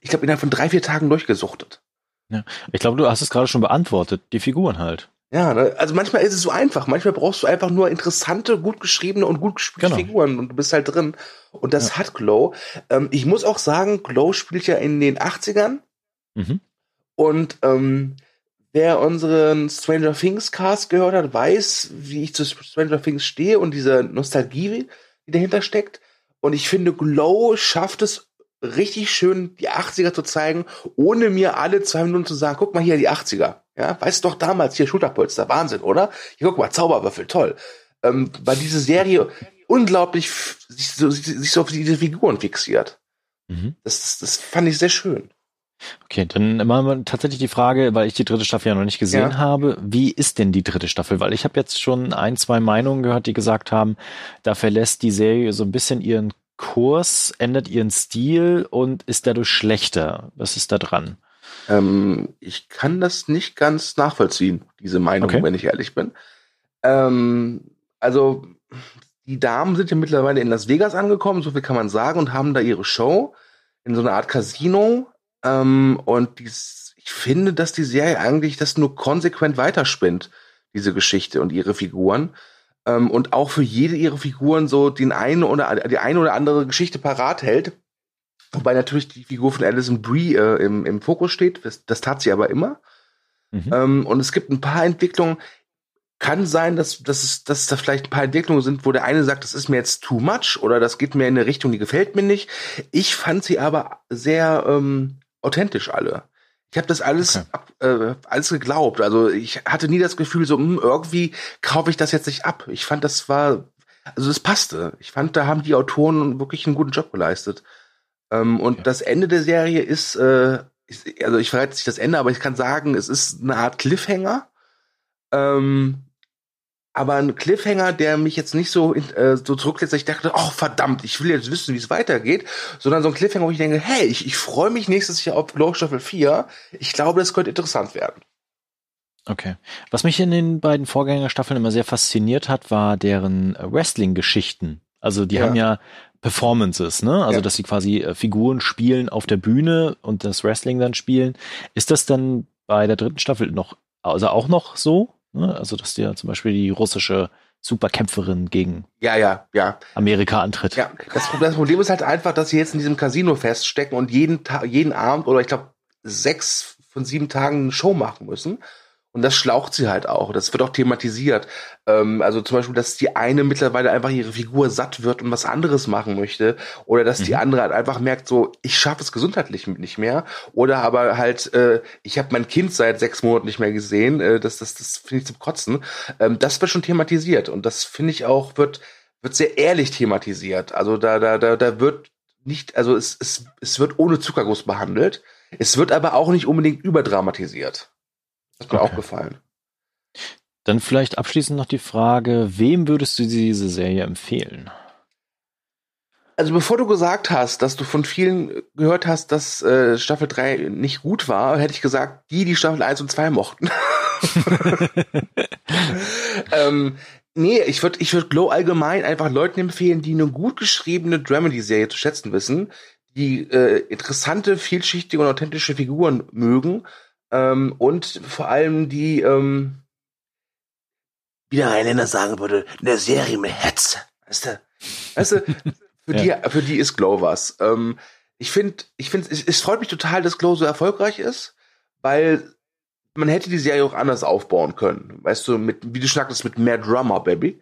ich glaube, innerhalb von drei, vier Tagen durchgesuchtet. Ja, ich glaube, du hast es gerade schon beantwortet, die Figuren halt. Ja, also manchmal ist es so einfach. Manchmal brauchst du einfach nur interessante, gut geschriebene und gut gespielte genau. Figuren und du bist halt drin. Und das ja. hat Glow. Ähm, ich muss auch sagen, Glow spielt ja in den 80ern. Mhm. Und ähm, Wer unseren Stranger Things Cast gehört hat, weiß, wie ich zu Stranger Things stehe und diese Nostalgie, die dahinter steckt. Und ich finde, Glow schafft es richtig schön, die 80er zu zeigen, ohne mir alle zwei Minuten zu sagen, guck mal hier, die 80er. Ja, weißt doch damals hier Schulterpolster, Wahnsinn, oder? Hier guck mal, Zauberwürfel, toll. Ähm, weil diese Serie unglaublich sich so, sich so auf diese Figuren fixiert. Mhm. Das, das, das fand ich sehr schön. Okay, dann machen wir tatsächlich die Frage, weil ich die dritte Staffel ja noch nicht gesehen ja. habe, wie ist denn die dritte Staffel? Weil ich habe jetzt schon ein, zwei Meinungen gehört, die gesagt haben, da verlässt die Serie so ein bisschen ihren Kurs, ändert ihren Stil und ist dadurch schlechter. Was ist da dran? Ähm, ich kann das nicht ganz nachvollziehen, diese Meinung, okay. wenn ich ehrlich bin. Ähm, also, die Damen sind ja mittlerweile in Las Vegas angekommen, so viel kann man sagen, und haben da ihre Show in so einer Art Casino ähm, und dies, ich finde, dass die Serie eigentlich das nur konsequent weiterspinnt, diese Geschichte und ihre Figuren. Ähm, und auch für jede ihrer Figuren so den einen oder die eine oder andere Geschichte parat hält. Wobei natürlich die Figur von Alison Brie äh, im, im Fokus steht. Das, das tat sie aber immer. Mhm. Ähm, und es gibt ein paar Entwicklungen. Kann sein, dass, dass, es, dass da vielleicht ein paar Entwicklungen sind, wo der eine sagt, das ist mir jetzt too much oder das geht mir in eine Richtung, die gefällt mir nicht. Ich fand sie aber sehr ähm, authentisch alle. Ich habe das alles okay. ab, äh, alles geglaubt. Also ich hatte nie das Gefühl, so mh, hm, irgendwie kaufe ich das jetzt nicht ab. Ich fand, das war, also das passte. Ich fand, da haben die Autoren wirklich einen guten Job geleistet. Ähm, und okay. das Ende der Serie ist, äh, ist, also ich verrate nicht das Ende, aber ich kann sagen, es ist eine Art Cliffhanger. Ähm, aber ein Cliffhanger, der mich jetzt nicht so, äh, so zurücklässt, dass ich dachte, oh verdammt, ich will jetzt wissen, wie es weitergeht, sondern so ein Cliffhanger, wo ich denke, hey, ich, ich freue mich nächstes Jahr auf Glow Staffel 4. Ich glaube, das könnte interessant werden. Okay. Was mich in den beiden Vorgängerstaffeln immer sehr fasziniert hat, war deren Wrestling-Geschichten. Also die ja. haben ja Performances, ne? Also ja. dass sie quasi äh, Figuren spielen auf der Bühne und das Wrestling dann spielen. Ist das dann bei der dritten Staffel noch, also auch noch so? Ne? Also, dass dir zum Beispiel die russische Superkämpferin gegen ja, ja, ja. Amerika antritt. Ja, das, das, Problem ist halt einfach, dass sie jetzt in diesem Casino feststecken und jeden Tag, jeden Abend oder ich glaube sechs von sieben Tagen eine Show machen müssen. Und das schlaucht sie halt auch. Das wird auch thematisiert. Ähm, also zum Beispiel, dass die eine mittlerweile einfach ihre Figur satt wird und was anderes machen möchte. Oder dass mhm. die andere halt einfach merkt, so, ich schaffe es gesundheitlich nicht mehr. Oder aber halt, äh, ich habe mein Kind seit sechs Monaten nicht mehr gesehen. Äh, das das, das finde ich zum Kotzen. Ähm, das wird schon thematisiert. Und das finde ich auch, wird, wird sehr ehrlich thematisiert. Also da, da, da, da wird nicht, also es, es, es wird ohne Zuckerguss behandelt. Es wird aber auch nicht unbedingt überdramatisiert. Hat mir okay. auch gefallen. Dann vielleicht abschließend noch die Frage, wem würdest du diese Serie empfehlen? Also bevor du gesagt hast, dass du von vielen gehört hast, dass äh, Staffel 3 nicht gut war, hätte ich gesagt, die, die Staffel 1 und 2 mochten. ähm, nee, ich würde ich würd Glow allgemein einfach Leuten empfehlen, die eine gut geschriebene Dramedy-Serie zu schätzen wissen, die äh, interessante, vielschichtige und authentische Figuren mögen ähm, und vor allem die, ähm, wie der Rheinländer sagen würde, eine Serie mit Hetze. Weißt du? Weißt du, für, ja. die, für die ist Glow was. Ähm, ich finde, ich finde, es, es freut mich total, dass Glow so erfolgreich ist, weil man hätte die Serie auch anders aufbauen können. Weißt du, mit, wie du schnackst, mit mehr Drummer, Baby.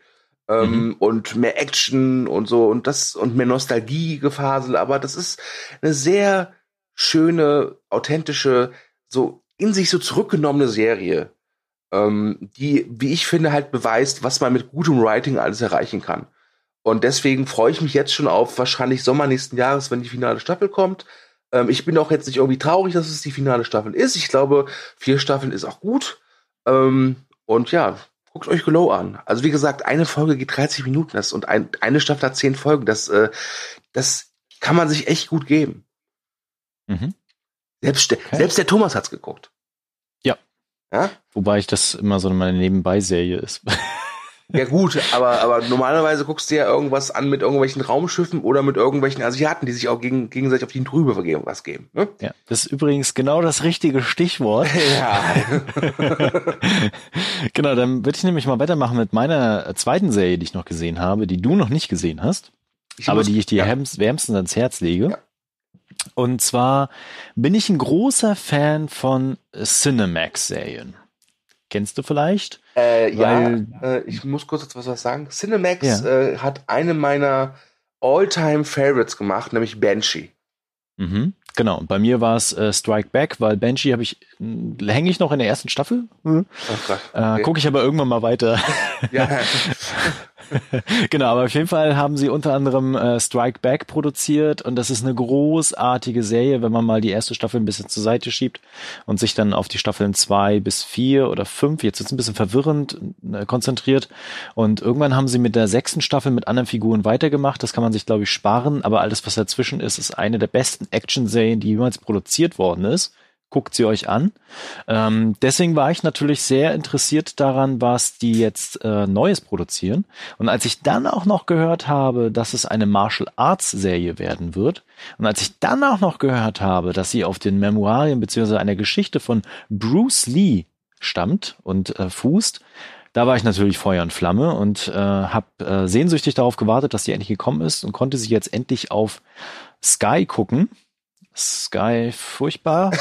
Ähm, mhm. und mehr Action und so und das und mehr Nostalgie-Gefasel, aber das ist eine sehr schöne, authentische, so in sich so zurückgenommene Serie. ähm, die, wie ich finde, halt beweist, was man mit gutem Writing alles erreichen kann. Und deswegen freue ich mich jetzt schon auf wahrscheinlich Sommer nächsten Jahres, wenn die finale Staffel kommt. Ähm, ich bin auch jetzt nicht irgendwie traurig, dass es die finale Staffel ist. Ich glaube, vier Staffeln ist auch gut. Ähm, und ja, guckt euch Glow an. Also wie gesagt, eine Folge geht 30 Minuten das und ein, eine Staffel hat zehn Folgen. Das, äh, das kann man sich echt gut geben. Mhm. Selbst, okay. selbst der Thomas hat's geguckt. Ja. ja. Wobei ich das immer so eine Nebenbei-Serie ist. Ja gut, aber, aber normalerweise guckst du ja irgendwas an mit irgendwelchen Raumschiffen oder mit irgendwelchen Asiaten, die sich auch gegen, gegenseitig auf die Trübe was geben. Ne? Ja, das ist übrigens genau das richtige Stichwort. Ja. genau, dann würde ich nämlich mal weitermachen mit meiner zweiten Serie, die ich noch gesehen habe, die du noch nicht gesehen hast, ich aber muss, die ich dir ja. wärmstens ans Herz lege. Ja. Und zwar bin ich ein großer Fan von Cinemax-Serien. Kennst du vielleicht? Äh, ja, äh, ich muss kurz etwas was sagen. Cinemax ja. äh, hat eine meiner All-Time Favorites gemacht, nämlich Banshee. Mhm. Genau, bei mir war es äh, Strike Back, weil Banshee habe ich, hänge ich noch in der ersten Staffel. Mhm. Okay. äh, Gucke ich aber irgendwann mal weiter. ja. genau, aber auf jeden Fall haben sie unter anderem äh, Strike Back produziert und das ist eine großartige Serie, wenn man mal die erste Staffel ein bisschen zur Seite schiebt und sich dann auf die Staffeln zwei bis vier oder fünf, jetzt wird's ein bisschen verwirrend, äh, konzentriert. Und irgendwann haben sie mit der sechsten Staffel mit anderen Figuren weitergemacht. Das kann man sich, glaube ich, sparen, aber alles, was dazwischen ist, ist eine der besten Action-Serien, die jemals produziert worden ist guckt sie euch an. Ähm, deswegen war ich natürlich sehr interessiert daran, was die jetzt äh, Neues produzieren. Und als ich dann auch noch gehört habe, dass es eine Martial Arts Serie werden wird, und als ich dann auch noch gehört habe, dass sie auf den Memoirien beziehungsweise einer Geschichte von Bruce Lee stammt und äh, fußt, da war ich natürlich Feuer und Flamme und äh, habe äh, sehnsüchtig darauf gewartet, dass die endlich gekommen ist und konnte sie jetzt endlich auf Sky gucken. Sky furchtbar.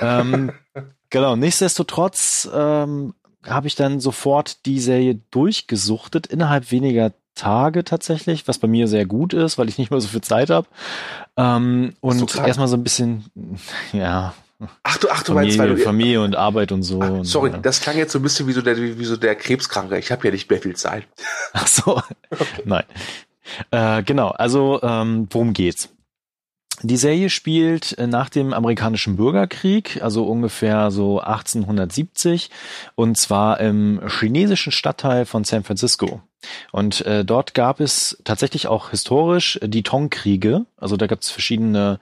Ähm, genau, nichtsdestotrotz ähm, habe ich dann sofort die Serie durchgesuchtet, innerhalb weniger Tage tatsächlich, was bei mir sehr gut ist, weil ich nicht mehr so viel Zeit habe. Ähm, und erstmal so ein bisschen, ja. Ach du, ach du Familie, meinst, weil du, Familie und Arbeit und so. Ach, sorry, und, ja. das klang jetzt so ein bisschen wie so der, wie so der Krebskranke. Ich habe ja nicht mehr viel Zeit. Ach so, okay. nein. Äh, genau, also ähm, worum geht's? Die Serie spielt äh, nach dem amerikanischen Bürgerkrieg, also ungefähr so 1870, und zwar im chinesischen Stadtteil von San Francisco. Und äh, dort gab es tatsächlich auch historisch die Tong-Kriege. Also da gab es verschiedene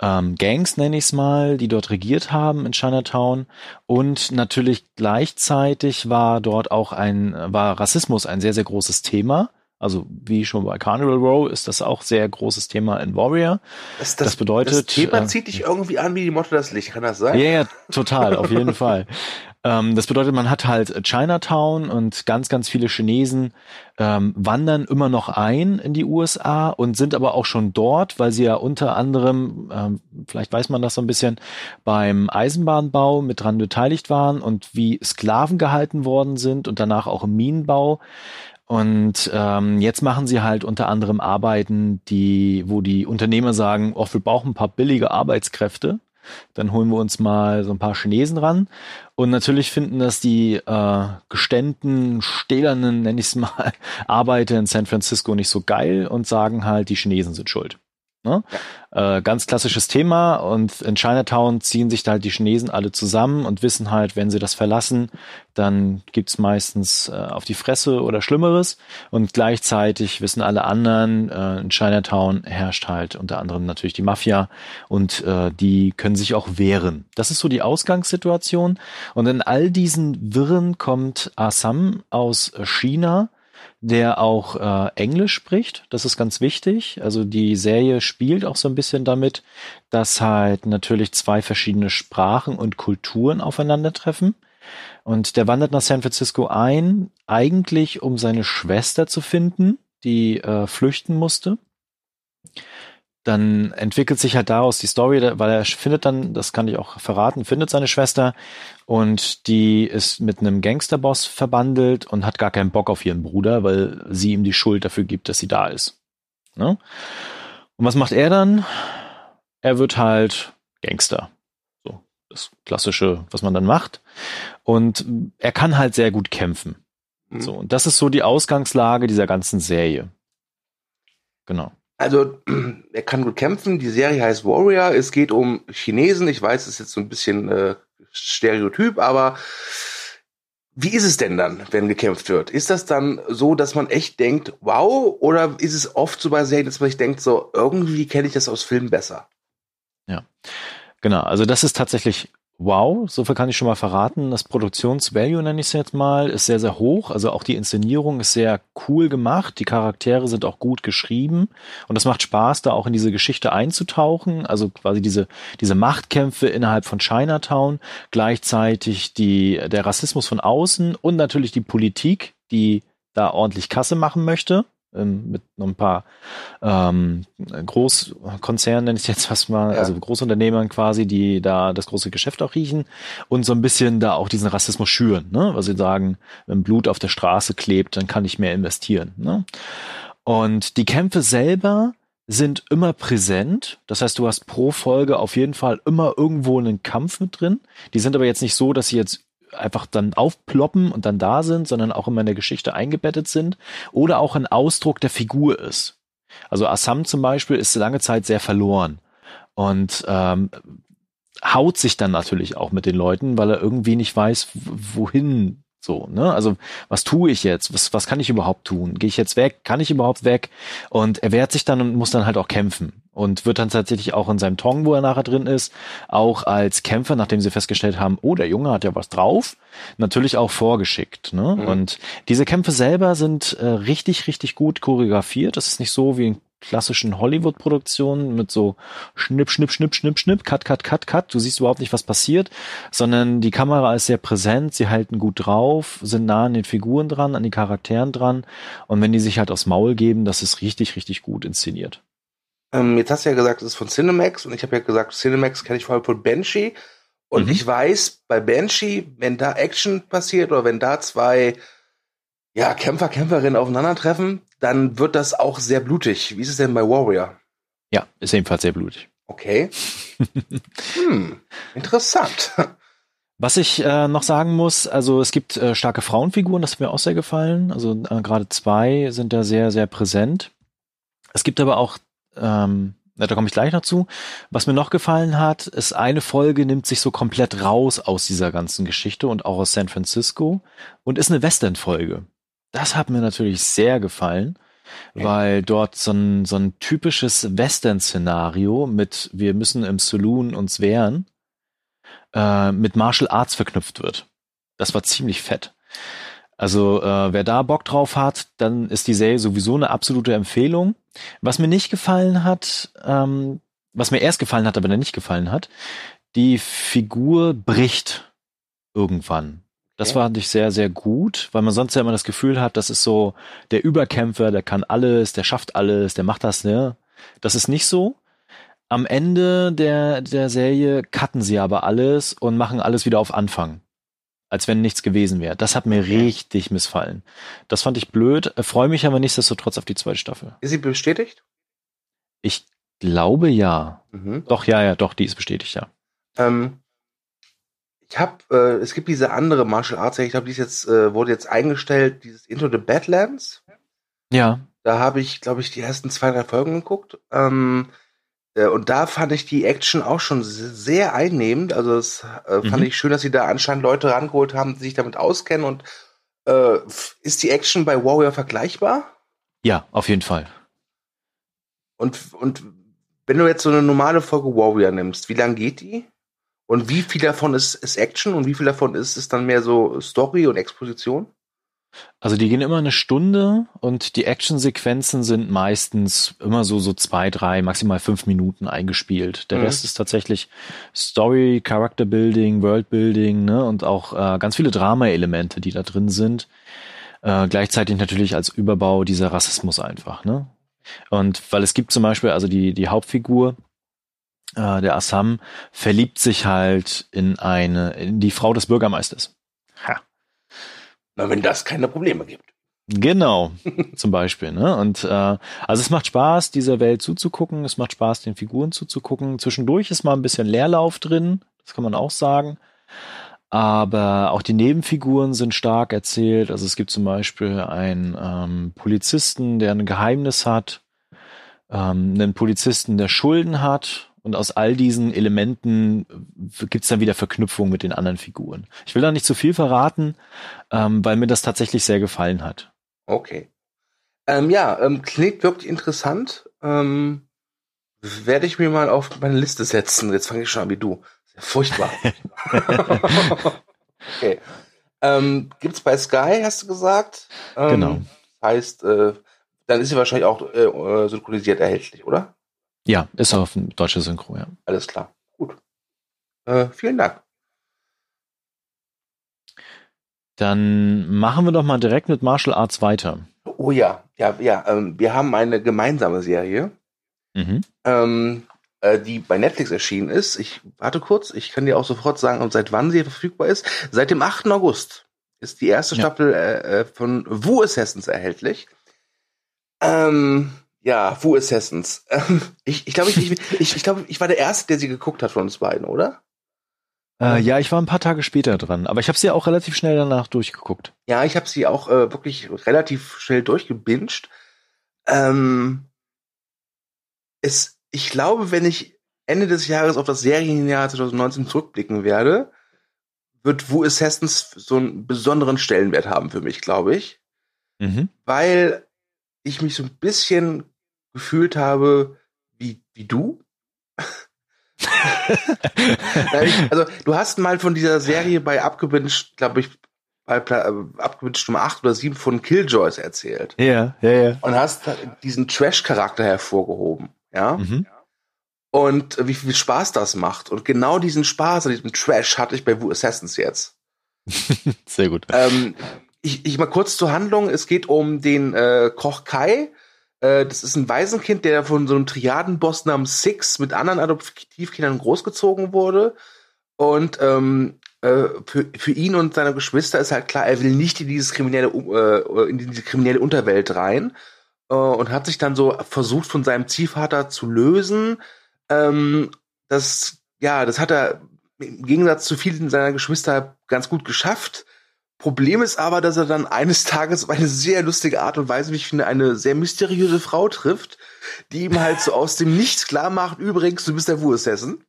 ähm, Gangs, nenne ich es mal, die dort regiert haben in Chinatown. Und natürlich gleichzeitig war dort auch ein, war Rassismus ein sehr, sehr großes Thema. Also wie schon bei Carnival Row ist das auch sehr großes Thema in Warrior. Das, das, das bedeutet. Das Thema äh, zieht dich irgendwie an wie die Motto das Licht, kann das sein? Ja, ja, total, auf jeden Fall. Ähm, das bedeutet, man hat halt Chinatown und ganz, ganz viele Chinesen ähm, wandern immer noch ein in die USA und sind aber auch schon dort, weil sie ja unter anderem, ähm, vielleicht weiß man das so ein bisschen, beim Eisenbahnbau mit dran beteiligt waren und wie Sklaven gehalten worden sind und danach auch im Minenbau. Und ähm, jetzt machen sie halt unter anderem Arbeiten, die, wo die Unternehmer sagen, oh, wir brauchen ein paar billige Arbeitskräfte. Dann holen wir uns mal so ein paar Chinesen ran. Und natürlich finden das die äh, geständten, stählernen, nenne ich es mal, Arbeiter in San Francisco nicht so geil und sagen halt, die Chinesen sind schuld. Ne? Ja. Äh, ganz klassisches Thema und in Chinatown ziehen sich da halt die Chinesen alle zusammen und wissen halt, wenn sie das verlassen, dann gibt's meistens äh, auf die Fresse oder Schlimmeres und gleichzeitig wissen alle anderen, äh, in Chinatown herrscht halt unter anderem natürlich die Mafia und äh, die können sich auch wehren. Das ist so die Ausgangssituation und in all diesen Wirren kommt Assam aus China, der auch äh, Englisch spricht. Das ist ganz wichtig. Also die Serie spielt auch so ein bisschen damit, dass halt natürlich zwei verschiedene Sprachen und Kulturen aufeinandertreffen. Und der wandert nach San Francisco ein, eigentlich um seine Schwester zu finden, die äh, flüchten musste dann entwickelt sich halt daraus die Story, weil er findet dann, das kann ich auch verraten, findet seine Schwester und die ist mit einem Gangsterboss verbandelt und hat gar keinen Bock auf ihren Bruder, weil sie ihm die Schuld dafür gibt, dass sie da ist. Ne? Und was macht er dann? Er wird halt Gangster. So. das Klassische, was man dann macht. Und er kann halt sehr gut kämpfen. Mhm. So, und das ist so die Ausgangslage dieser ganzen Serie. Genau. Also, er kann gut kämpfen. Die Serie heißt Warrior. Es geht um Chinesen. Ich weiß, es ist jetzt so ein bisschen äh, Stereotyp, aber wie ist es denn dann, wenn gekämpft wird? Ist das dann so, dass man echt denkt, wow, oder ist es oft so bei Serien, dass man sich denkt, so irgendwie kenne ich das aus Filmen besser? Ja, genau. Also das ist tatsächlich wow, so viel kann ich schon mal verraten. Das Produktionsvalue, nenne ich es jetzt mal, ist sehr, sehr hoch. Also auch die Inszenierung ist sehr cool gemacht. Die Charaktere sind auch gut geschrieben. Und es macht Spaß, da auch in diese Geschichte einzutauchen. Also quasi diese, diese Machtkämpfe innerhalb von Chinatown, gleichzeitig die, der Rassismus von außen und natürlich die Politik, die da ordentlich Kasse machen möchte ähm, mit noch ein paar ähm, Großkonzernen, nenne ich jetzt fast mal, ja. also Großunternehmern quasi, die da das große Geschäft auch riechen und so ein bisschen da auch diesen Rassismus schüren, ne? weil sie sagen, wenn Blut auf der Straße klebt, dann kann ich mehr investieren. Ne? Und die Kämpfe selber sind immer präsent. Das heißt, du hast pro Folge auf jeden Fall immer irgendwo einen Kampf mit drin. Die sind aber jetzt nicht so, dass sie jetzt einfach dann aufploppen und dann da sind, sondern auch immer in der Geschichte eingebettet sind oder auch ein Ausdruck der Figur ist. Also Assam zum Beispiel ist lange Zeit sehr verloren und ähm, haut sich dann natürlich auch mit den Leuten, weil er irgendwie nicht weiß, wohin so, ne? Also, was tue ich jetzt? Was, was kann ich überhaupt tun? Gehe ich jetzt weg? Kann ich überhaupt weg? Und er wehrt sich dann und muss dann halt auch kämpfen. Und wird dann tatsächlich auch in seinem Tong, wo er nachher drin ist, auch als Kämpfer, nachdem sie festgestellt haben, oh, der Junge hat ja was drauf, natürlich auch vorgeschickt. Ne? Mhm. Und diese Kämpfe selber sind äh, richtig, richtig gut choreografiert. Das ist nicht so wie ein klassischen Hollywood-Produktionen mit so Schnipp, Schnipp, Schnipp, Schnipp, Schnipp, Cut, Cut, Cut, Cut. Du siehst überhaupt nicht, was passiert, sondern die Kamera ist sehr präsent, sie halten gut drauf, sind nah an den Figuren dran, an den Charakteren dran. Und wenn die sich halt aufs Maul geben, das ist richtig, richtig gut inszeniert. Ähm, jetzt hast du ja gesagt, es ist von Cinemax und ich habe ja gesagt, Cinemax kenne ich vor allem von Banshee. Und mhm. ich weiß, bei Banshee, wenn da Action passiert oder wenn da zwei ja, Kämpfer, Kämpferinnen aufeinandertreffen, dann wird das auch sehr blutig. Wie ist es denn bei Warrior? Ja, ist ebenfalls sehr blutig. Okay. hm, interessant. Was ich äh, noch sagen muss, also es gibt äh, starke Frauenfiguren, das hat mir auch sehr gefallen. Also äh, gerade zwei sind da sehr, sehr präsent. Es gibt aber auch, ähm, da komme ich gleich noch zu. Was mir noch gefallen hat, ist eine Folge nimmt sich so komplett raus aus dieser ganzen Geschichte und auch aus San Francisco und ist eine Western-Folge. Das hat mir natürlich sehr gefallen, ja. weil dort so ein, so ein typisches Western-Szenario mit wir müssen im Saloon uns wehren, äh, mit Martial Arts verknüpft wird. Das war ziemlich fett. Also äh, wer da Bock drauf hat, dann ist die Serie sowieso eine absolute Empfehlung. Was mir nicht gefallen hat, ähm, was mir erst gefallen hat, aber dann nicht gefallen hat, die Figur bricht irgendwann. Das fand ich sehr, sehr gut, weil man sonst ja immer das Gefühl hat, das ist so der Überkämpfer, der kann alles, der schafft alles, der macht das, ne? Das ist nicht so. Am Ende der, der Serie cutten sie aber alles und machen alles wieder auf Anfang. Als wenn nichts gewesen wäre. Das hat mir richtig missfallen. Das fand ich blöd, freue mich aber nichtsdestotrotz auf die zweite Staffel. Ist sie bestätigt? Ich glaube ja. Mhm. Doch, ja, ja, doch, die ist bestätigt, ja. Ähm, ich habe, äh, es gibt diese andere Martial Arts, ich glaube, die ist jetzt, äh, wurde jetzt eingestellt, dieses Into the Badlands. Ja. Da habe ich, glaube ich, die ersten zwei, drei Folgen geguckt. Ähm, äh, und da fand ich die Action auch schon sehr einnehmend. Also es äh, fand mhm. ich schön, dass sie da anscheinend Leute rangeholt haben, die sich damit auskennen. Und äh, ist die Action bei Warrior vergleichbar? Ja, auf jeden Fall. Und, und wenn du jetzt so eine normale Folge Warrior nimmst, wie lang geht die? Und wie viel davon ist, ist Action und wie viel davon ist, ist dann mehr so Story und Exposition? Also die gehen immer eine Stunde und die Actionsequenzen sind meistens immer so so zwei, drei, maximal fünf Minuten eingespielt. Der mhm. Rest ist tatsächlich Story, Character Building, World Building ne, und auch äh, ganz viele Drama-Elemente, die da drin sind. Äh, gleichzeitig natürlich als Überbau dieser Rassismus einfach. Ne? Und weil es gibt zum Beispiel also die die Hauptfigur, äh, der Assam verliebt sich halt in eine, in die Frau des Bürgermeisters. Ha. Na, wenn das keine Probleme gibt. Genau, zum Beispiel. Ne? Und äh, also es macht Spaß, dieser Welt zuzugucken. Es macht Spaß, den Figuren zuzugucken. Zwischendurch ist mal ein bisschen Leerlauf drin. das kann man auch sagen. Aber auch die Nebenfiguren sind stark erzählt. Also es gibt zum Beispiel einen ähm, Polizisten, der ein Geheimnis hat, ähm, einen Polizisten, der Schulden hat. Und aus all diesen Elementen gibt's dann wieder Verknüpfungen mit den anderen Figuren. Ich will da nicht zu viel verraten, ähm, weil mir das tatsächlich sehr gefallen hat. Okay. Ähm, ja, ähm, klingt wirklich interessant. Ähm, werde ich mir mal auf meine Liste setzen. Jetzt fange ich schon an wie du. Furchtbar. okay. Ähm, gibt's bei Sky, hast du gesagt? Ähm, genau. Heißt, äh, dann ist sie wahrscheinlich auch äh, äh, synchronisiert erhältlich, oder? Ja, ist auf deutsche Synchro, ja. Alles klar. Gut. Äh, vielen Dank. Dann machen wir doch mal direkt mit Martial Arts weiter. Oh ja, ja, ja. Ähm, wir haben eine gemeinsame Serie, mhm. ähm, äh, die bei Netflix erschienen ist. Ich warte kurz, ich kann dir auch sofort sagen, seit wann sie verfügbar ist. Seit dem 8. August ist die erste ja. Staffel äh, äh von Wu Assassins erhältlich. Ähm, ja, Wu Assassins. Ähm, ich ich glaube, ich, ich, ich, ich, glaub, ich war der Erste, der sie geguckt hat von uns beiden, oder? Äh, ja, ich war ein paar Tage später dran, aber ich habe sie auch relativ schnell danach durchgeguckt. Ja, ich habe sie auch äh, wirklich relativ schnell durchgebinged. Ähm, es, ich glaube, wenn ich Ende des Jahres auf das Serienjahr 2019 zurückblicken werde, wird Wu Assassins so einen besonderen Stellenwert haben für mich, glaube ich. Mhm. Weil ich mich so ein bisschen gefühlt habe wie, wie du. also, du hast mal von dieser Serie bei Abgewünscht, glaube ich, bei äh, Abgewünscht Nummer 8 oder 7 von Killjoys erzählt. Ja, ja, ja. Und hast diesen Trash-Charakter hervorgehoben. Ja. Mhm. Und wie viel Spaß das macht. Und genau diesen Spaß an diesem Trash hatte ich bei Wu Assassins jetzt. Sehr gut. Ähm, ich, ich mal kurz zur Handlung. Es geht um den äh, Koch Kai, äh, das ist ein Waisenkind, der von so einem Triadenboss namens Six mit anderen Adoptivkindern großgezogen wurde. Und ähm, äh, für, für ihn und seine Geschwister ist halt klar, er will nicht in dieses kriminelle, äh, in diese kriminelle Unterwelt rein. Äh, und hat sich dann so versucht, von seinem Ziehvater zu lösen. Ähm, das, ja, das hat er im Gegensatz zu vielen seiner Geschwister ganz gut geschafft. Problem ist aber, dass er dann eines Tages auf eine sehr lustige Art und Weise, wie ich finde, eine sehr mysteriöse Frau trifft, die ihm halt so aus dem Nichts klar macht, übrigens, du bist der Wurstessen.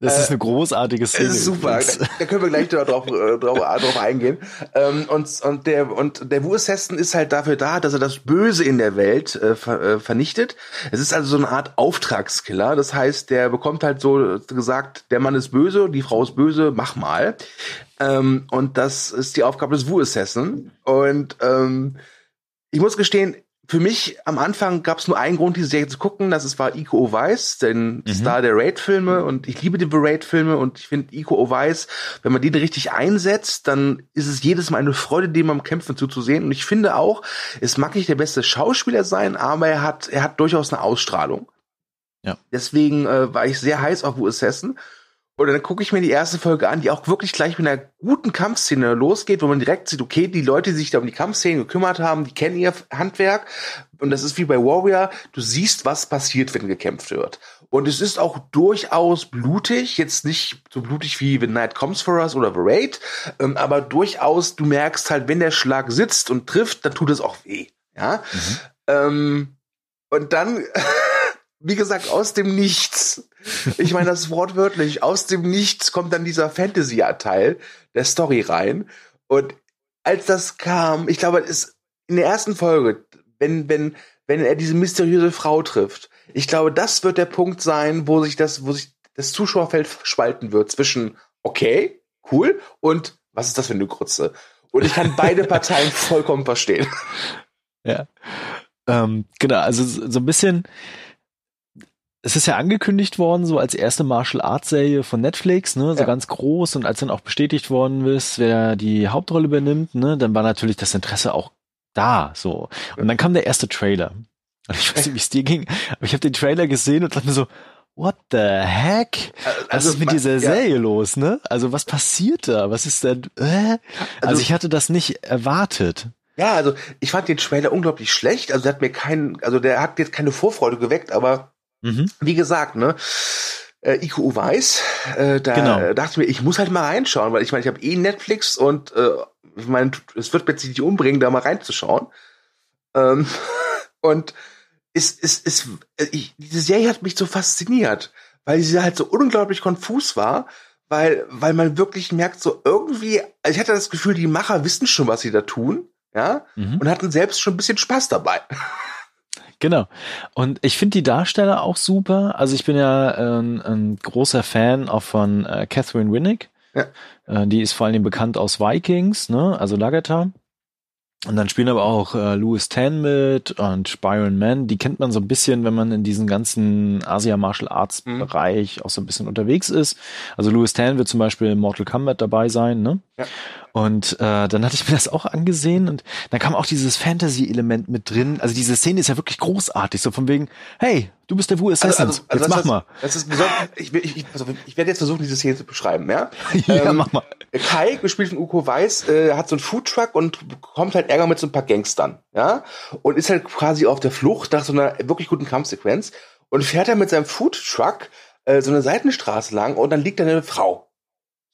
Das ist eine großartige Szene. Das ist super. Da, da, können wir gleich drauf, äh, drauf, drauf eingehen. Ähm, und, und der, und der Wurstessen ist halt dafür da, dass er das Böse in der Welt äh, äh, vernichtet. Es ist also so eine Art Auftragskiller. Das heißt, der bekommt halt so gesagt, der Mann ist böse, die Frau ist böse, mach mal. Ähm, und das ist die Aufgabe des Wu-Assassin. Und ähm, ich muss gestehen, für mich am Anfang gab es nur einen Grund, diese Serie zu gucken, das war Iko Oweiss, den mhm. Star der Raid-Filme und ich liebe die Raid-Filme und ich finde Iko Oweiss, wenn man den richtig einsetzt, dann ist es jedes Mal eine Freude, dem am Kämpfen zuzusehen und ich finde auch, es mag nicht der beste Schauspieler sein, aber er hat, er hat durchaus eine Ausstrahlung. Ja. Deswegen äh, war ich sehr heiß auf Wu Assassin und dann gucke ich mir die erste Folge an, die auch wirklich gleich mit einer guten Kampfszene losgeht, wo man direkt sieht, okay, die Leute, die sich da um die Kampfszene gekümmert haben, die kennen ihr Handwerk. Und das ist wie bei Warrior, du siehst, was passiert, wenn gekämpft wird. Und es ist auch durchaus blutig, jetzt nicht so blutig wie The Night Comes for Us oder The Raid, ähm, aber durchaus, du merkst halt, wenn der Schlag sitzt und trifft, dann tut es auch weh. Ja. Mhm. Ähm, und dann wie gesagt, aus dem Nichts. Ich meine das wortwörtlich. Aus dem Nichts kommt dann dieser Fantasy-Teil der Story rein. Und als das kam, ich glaube, es ist in der ersten Folge, wenn, wenn, wenn er diese mysteriöse Frau trifft, ich glaube, das wird der Punkt sein, wo sich das, wo sich das Zuschauerfeld spalten wird zwischen, okay, cool, und was ist das für eine Grütze? Und ich kann beide Parteien vollkommen verstehen. Ja. Ähm, genau, also so ein bisschen, es ist ja angekündigt worden, so als erste Martial Arts Serie von Netflix, ne, so ja. ganz groß und als dann auch bestätigt worden ist, wer die Hauptrolle übernimmt, ne, dann war natürlich das Interesse auch da, so. Und dann kam der erste Trailer. Und ich weiß nicht, wie es dir ging, aber ich habe den Trailer gesehen und dachte mir so, what the heck? Was also, ist mit dieser ja. Serie los, ne? Also was passiert da? Was ist denn, äh? also, also ich hatte das nicht erwartet. Ja, also ich fand den Trailer unglaublich schlecht. Also der hat mir keinen, also der hat jetzt keine Vorfreude geweckt, aber Mhm. Wie gesagt, ne? äh, IQ weiß. Äh, da genau. dachte ich mir, ich muss halt mal reinschauen, weil ich meine, ich habe eh Netflix und äh, ich meine, es wird mir nicht umbringen, da mal reinzuschauen. Ähm, und es, es, es, äh, ich, diese Serie hat mich so fasziniert, weil sie halt so unglaublich konfus war, weil, weil man wirklich merkt, so irgendwie, also ich hatte das Gefühl, die Macher wissen schon, was sie da tun, ja, mhm. und hatten selbst schon ein bisschen Spaß dabei. Genau. Und ich finde die Darsteller auch super. Also ich bin ja ein, ein großer Fan auch von äh, Catherine Winnick. Ja. Äh, die ist vor allem bekannt aus Vikings, ne? Also Lagata. Und dann spielen aber auch äh, Louis Tan mit und Byron Mann. Die kennt man so ein bisschen, wenn man in diesem ganzen Asia Martial Arts mhm. Bereich auch so ein bisschen unterwegs ist. Also Louis Tan wird zum Beispiel in Mortal Kombat dabei sein, ne? Ja. Und äh, dann hatte ich mir das auch angesehen und dann kam auch dieses Fantasy-Element mit drin. Also diese Szene ist ja wirklich großartig, so von wegen, hey, du bist der Wu Assassin, also, also, also jetzt mach mal. Das ist ich, ich, ich, also ich werde jetzt versuchen, diese Szene zu beschreiben, ja? ja, ähm, mach mal. Kai, gespielt von Uko Weiß, äh, hat so einen Foodtruck und bekommt halt Ärger mit so ein paar Gangstern, ja? Und ist halt quasi auf der Flucht nach so einer wirklich guten Kampfsequenz und fährt er mit seinem Foodtruck äh, so eine Seitenstraße lang und dann liegt da eine Frau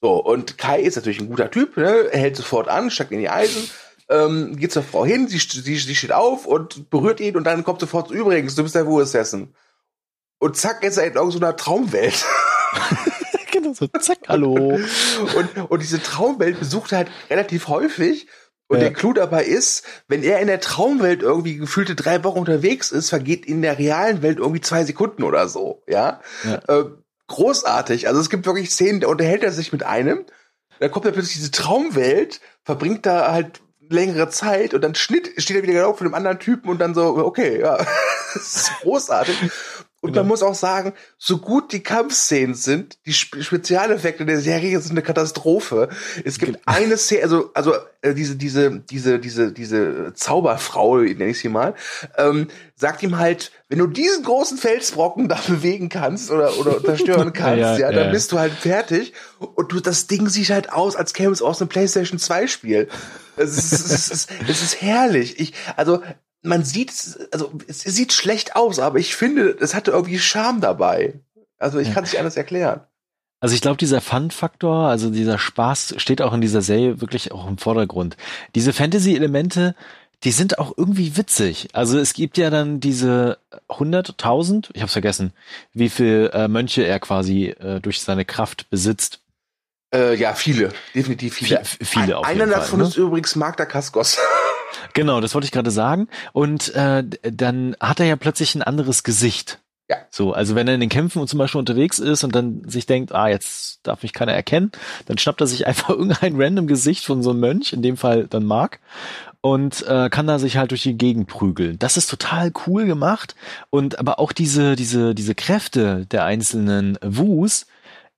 so, und Kai ist natürlich ein guter Typ, ne? er hält sofort an, steigt in die Eisen, ähm, geht zur Frau hin, sie, sie, sie steht auf und berührt ihn und dann kommt sofort, übrigens, du bist der Wu-Assassin. Und zack, ist er in irgendeiner Traumwelt. genau so, zack, hallo. und, und diese Traumwelt besucht er halt relativ häufig. Und ja. der Clou dabei ist, wenn er in der Traumwelt irgendwie gefühlte drei Wochen unterwegs ist, vergeht in der realen Welt irgendwie zwei Sekunden oder so, ja. ja. Ähm, großartig. Also es gibt wirklich Szenen, da unterhält er sich mit einem, da kommt er plötzlich diese Traumwelt, verbringt da halt längere Zeit und dann Schnitt steht er wieder genau von dem anderen Typen und dann so, okay, ja, das ist großartig. Und genau. man muss auch sagen, so gut die Kampfszenen sind, die Spezialeffekte der Serie sind eine Katastrophe. Es gibt genau. eine Szene, also also äh, diese diese diese diese diese Zauberfrau, nenne ich sie mal, ähm, sagt ihm halt, wenn du diesen großen Felsbrocken da bewegen kannst oder oder zerstören kannst, ja, ja, dann ja. bist du halt fertig. Und du das Ding sieht halt aus, als käme es aus einem PlayStation 2 Spiel. Es ist, es ist, es ist herrlich. Ich also man sieht, also es sieht schlecht aus, aber ich finde, es hatte irgendwie Charme dabei. Also ich ja. kann es nicht anders erklären. Also ich glaube, dieser Fun-Faktor, also dieser Spaß steht auch in dieser Serie wirklich auch im Vordergrund. Diese Fantasy-Elemente, die sind auch irgendwie witzig. Also es gibt ja dann diese 100.000, ich habe vergessen, wie viel äh, Mönche er quasi äh, durch seine Kraft besitzt. Äh, ja, viele, definitiv viele. V viele auf Einer davon ne? ist übrigens Magda Kaskos. Genau, das wollte ich gerade sagen. Und äh, dann hat er ja plötzlich ein anderes Gesicht. Ja. So, also wenn er in den Kämpfen zum Beispiel unterwegs ist und dann sich denkt, ah, jetzt darf mich keiner erkennen, dann schnappt er sich einfach irgendein random Gesicht von so einem Mönch, in dem Fall dann Mark, und äh, kann da sich halt durch die Gegend prügeln. Das ist total cool gemacht. Und aber auch diese, diese, diese Kräfte der einzelnen Wus,